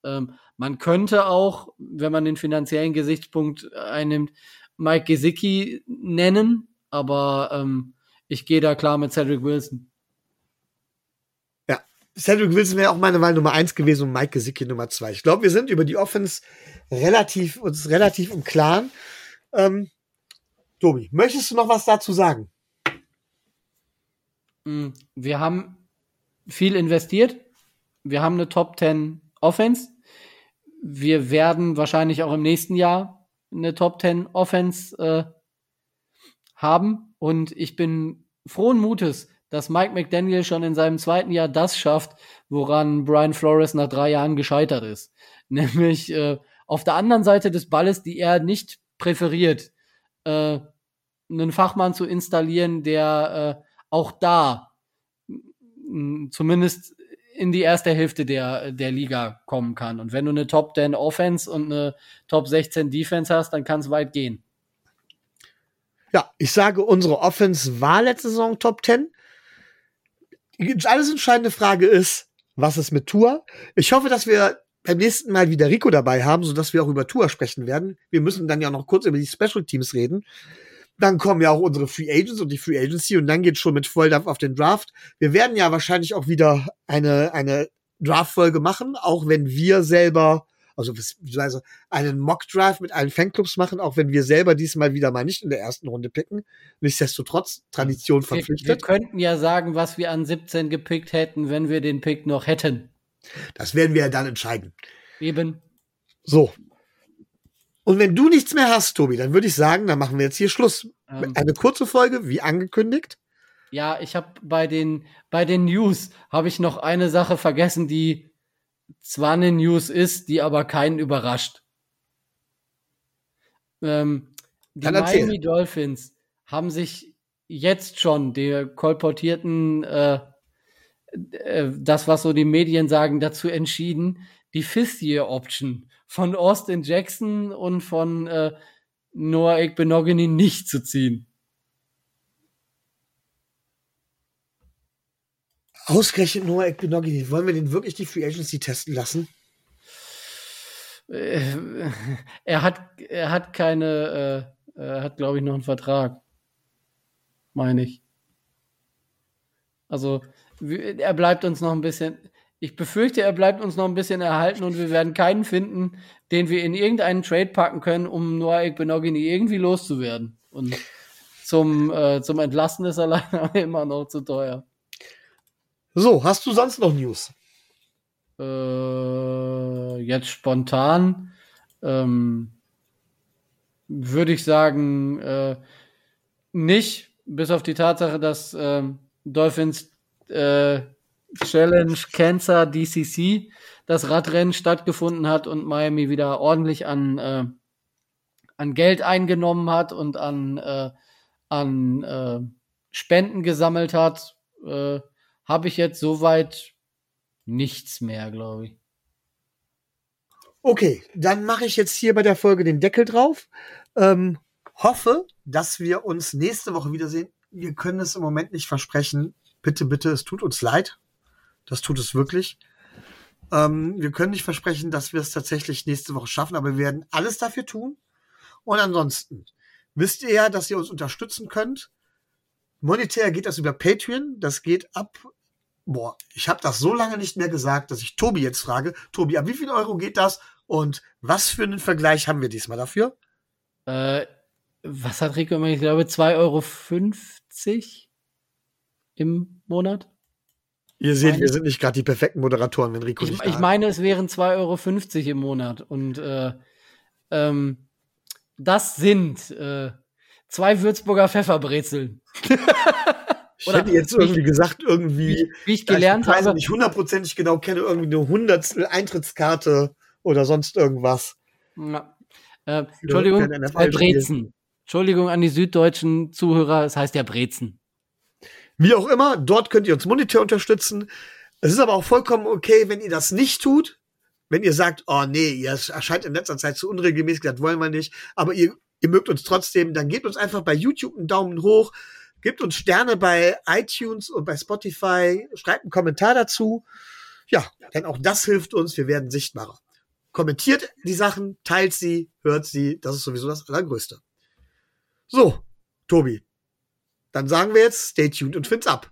Ähm, man könnte auch, wenn man den finanziellen Gesichtspunkt einnimmt, Mike Gesicki nennen, aber ähm, ich gehe da klar mit Cedric Wilson. Cedric Wilson wäre auch meine Wahl Nummer eins gewesen und Mike Gesicki Nummer zwei. Ich glaube, wir sind über die Offense relativ, uns relativ im Klaren. Ähm, Tobi, möchtest du noch was dazu sagen? Mm, wir haben viel investiert. Wir haben eine Top 10 Offense. Wir werden wahrscheinlich auch im nächsten Jahr eine Top 10 Offense äh, haben. Und ich bin frohen Mutes, dass Mike McDaniel schon in seinem zweiten Jahr das schafft, woran Brian Flores nach drei Jahren gescheitert ist. Nämlich äh, auf der anderen Seite des Balles, die er nicht präferiert, äh, einen Fachmann zu installieren, der äh, auch da zumindest in die erste Hälfte der, der Liga kommen kann. Und wenn du eine Top 10 Offense und eine Top 16 Defense hast, dann kann es weit gehen. Ja, ich sage, unsere Offense war letzte Saison Top 10 die alles entscheidende Frage ist, was ist mit Tour? Ich hoffe, dass wir beim nächsten Mal wieder Rico dabei haben, sodass wir auch über Tour sprechen werden. Wir müssen dann ja noch kurz über die Special Teams reden. Dann kommen ja auch unsere Free Agents und die Free Agency und dann geht schon mit Volldampf auf den Draft. Wir werden ja wahrscheinlich auch wieder eine, eine Draft-Folge machen, auch wenn wir selber also beziehungsweise einen Mock-Draft mit allen Fanclubs machen, auch wenn wir selber diesmal wieder mal nicht in der ersten Runde picken. Nichtsdestotrotz, Tradition verpflichtet. Wir, wir könnten ja sagen, was wir an 17 gepickt hätten, wenn wir den Pick noch hätten. Das werden wir ja dann entscheiden. Eben. So. Und wenn du nichts mehr hast, Tobi, dann würde ich sagen, dann machen wir jetzt hier Schluss. Ähm, Eine kurze Folge, wie angekündigt. Ja, ich habe bei den bei den News habe ich noch eine Sache vergessen, die zwar eine News ist, die aber keinen überrascht. Ähm, die Miami Dolphins haben sich jetzt schon der kolportierten äh, äh, das, was so die Medien sagen, dazu entschieden, die Fifth Year Option von Austin Jackson und von äh, Noah Ekbenogany nicht zu ziehen. Ausgerechnet Noah Ekbenogany, wollen wir den wirklich die Free Agency testen lassen? Äh, er hat, er hat keine, äh, er hat, glaube ich, noch einen Vertrag. Meine ich. Also, er bleibt uns noch ein bisschen. Ich befürchte, er bleibt uns noch ein bisschen erhalten und wir werden keinen finden, den wir in irgendeinen Trade packen können, um Noah Ekbenogini irgendwie loszuwerden. Und zum, äh, zum Entlasten ist er leider immer noch zu teuer. So, hast du sonst noch News? Äh, jetzt spontan ähm, würde ich sagen, äh, nicht, bis auf die Tatsache, dass äh, Dolphins äh, Challenge Cancer DCC das Radrennen stattgefunden hat und Miami wieder ordentlich an, äh, an Geld eingenommen hat und an, äh, an äh, Spenden gesammelt hat, äh, habe ich jetzt soweit nichts mehr, glaube ich. Okay, dann mache ich jetzt hier bei der Folge den Deckel drauf. Ähm, hoffe, dass wir uns nächste Woche wiedersehen. Wir können es im Moment nicht versprechen. Bitte, bitte, es tut uns leid. Das tut es wirklich. Ähm, wir können nicht versprechen, dass wir es tatsächlich nächste Woche schaffen, aber wir werden alles dafür tun. Und ansonsten wisst ihr ja, dass ihr uns unterstützen könnt. Monetär geht das über Patreon. Das geht ab boah, ich habe das so lange nicht mehr gesagt, dass ich Tobi jetzt frage, Tobi, ab wie viel Euro geht das und was für einen Vergleich haben wir diesmal dafür? Äh, was hat Rico immer? Ich glaube 2,50 Euro im Monat. Ihr seht, meine, wir sind nicht gerade die perfekten Moderatoren, wenn Rico ich, nicht Ich meine, es wären 2,50 Euro im Monat. Und äh, ähm, das sind äh, zwei Würzburger Pfefferbrezeln. Ich Oder hätte jetzt irgendwie gesagt, irgendwie, wie, wie ich gelernt ich habe, nicht hundertprozentig genau kenne, irgendwie eine Hundertstel Eintrittskarte oder sonst irgendwas. Ja. Äh, Entschuldigung, äh, Brezen. Entschuldigung an die süddeutschen Zuhörer, es heißt ja Brezen. Wie auch immer, dort könnt ihr uns monetär unterstützen. Es ist aber auch vollkommen okay, wenn ihr das nicht tut. Wenn ihr sagt, oh nee, ihr erscheint in letzter Zeit zu unregelmäßig, das wollen wir nicht, aber ihr, ihr mögt uns trotzdem, dann gebt uns einfach bei YouTube einen Daumen hoch, Gebt uns Sterne bei iTunes und bei Spotify. Schreibt einen Kommentar dazu. Ja, denn auch das hilft uns. Wir werden sichtbarer. Kommentiert die Sachen, teilt sie, hört sie. Das ist sowieso das Allergrößte. So, Tobi. Dann sagen wir jetzt, stay tuned und find's ab.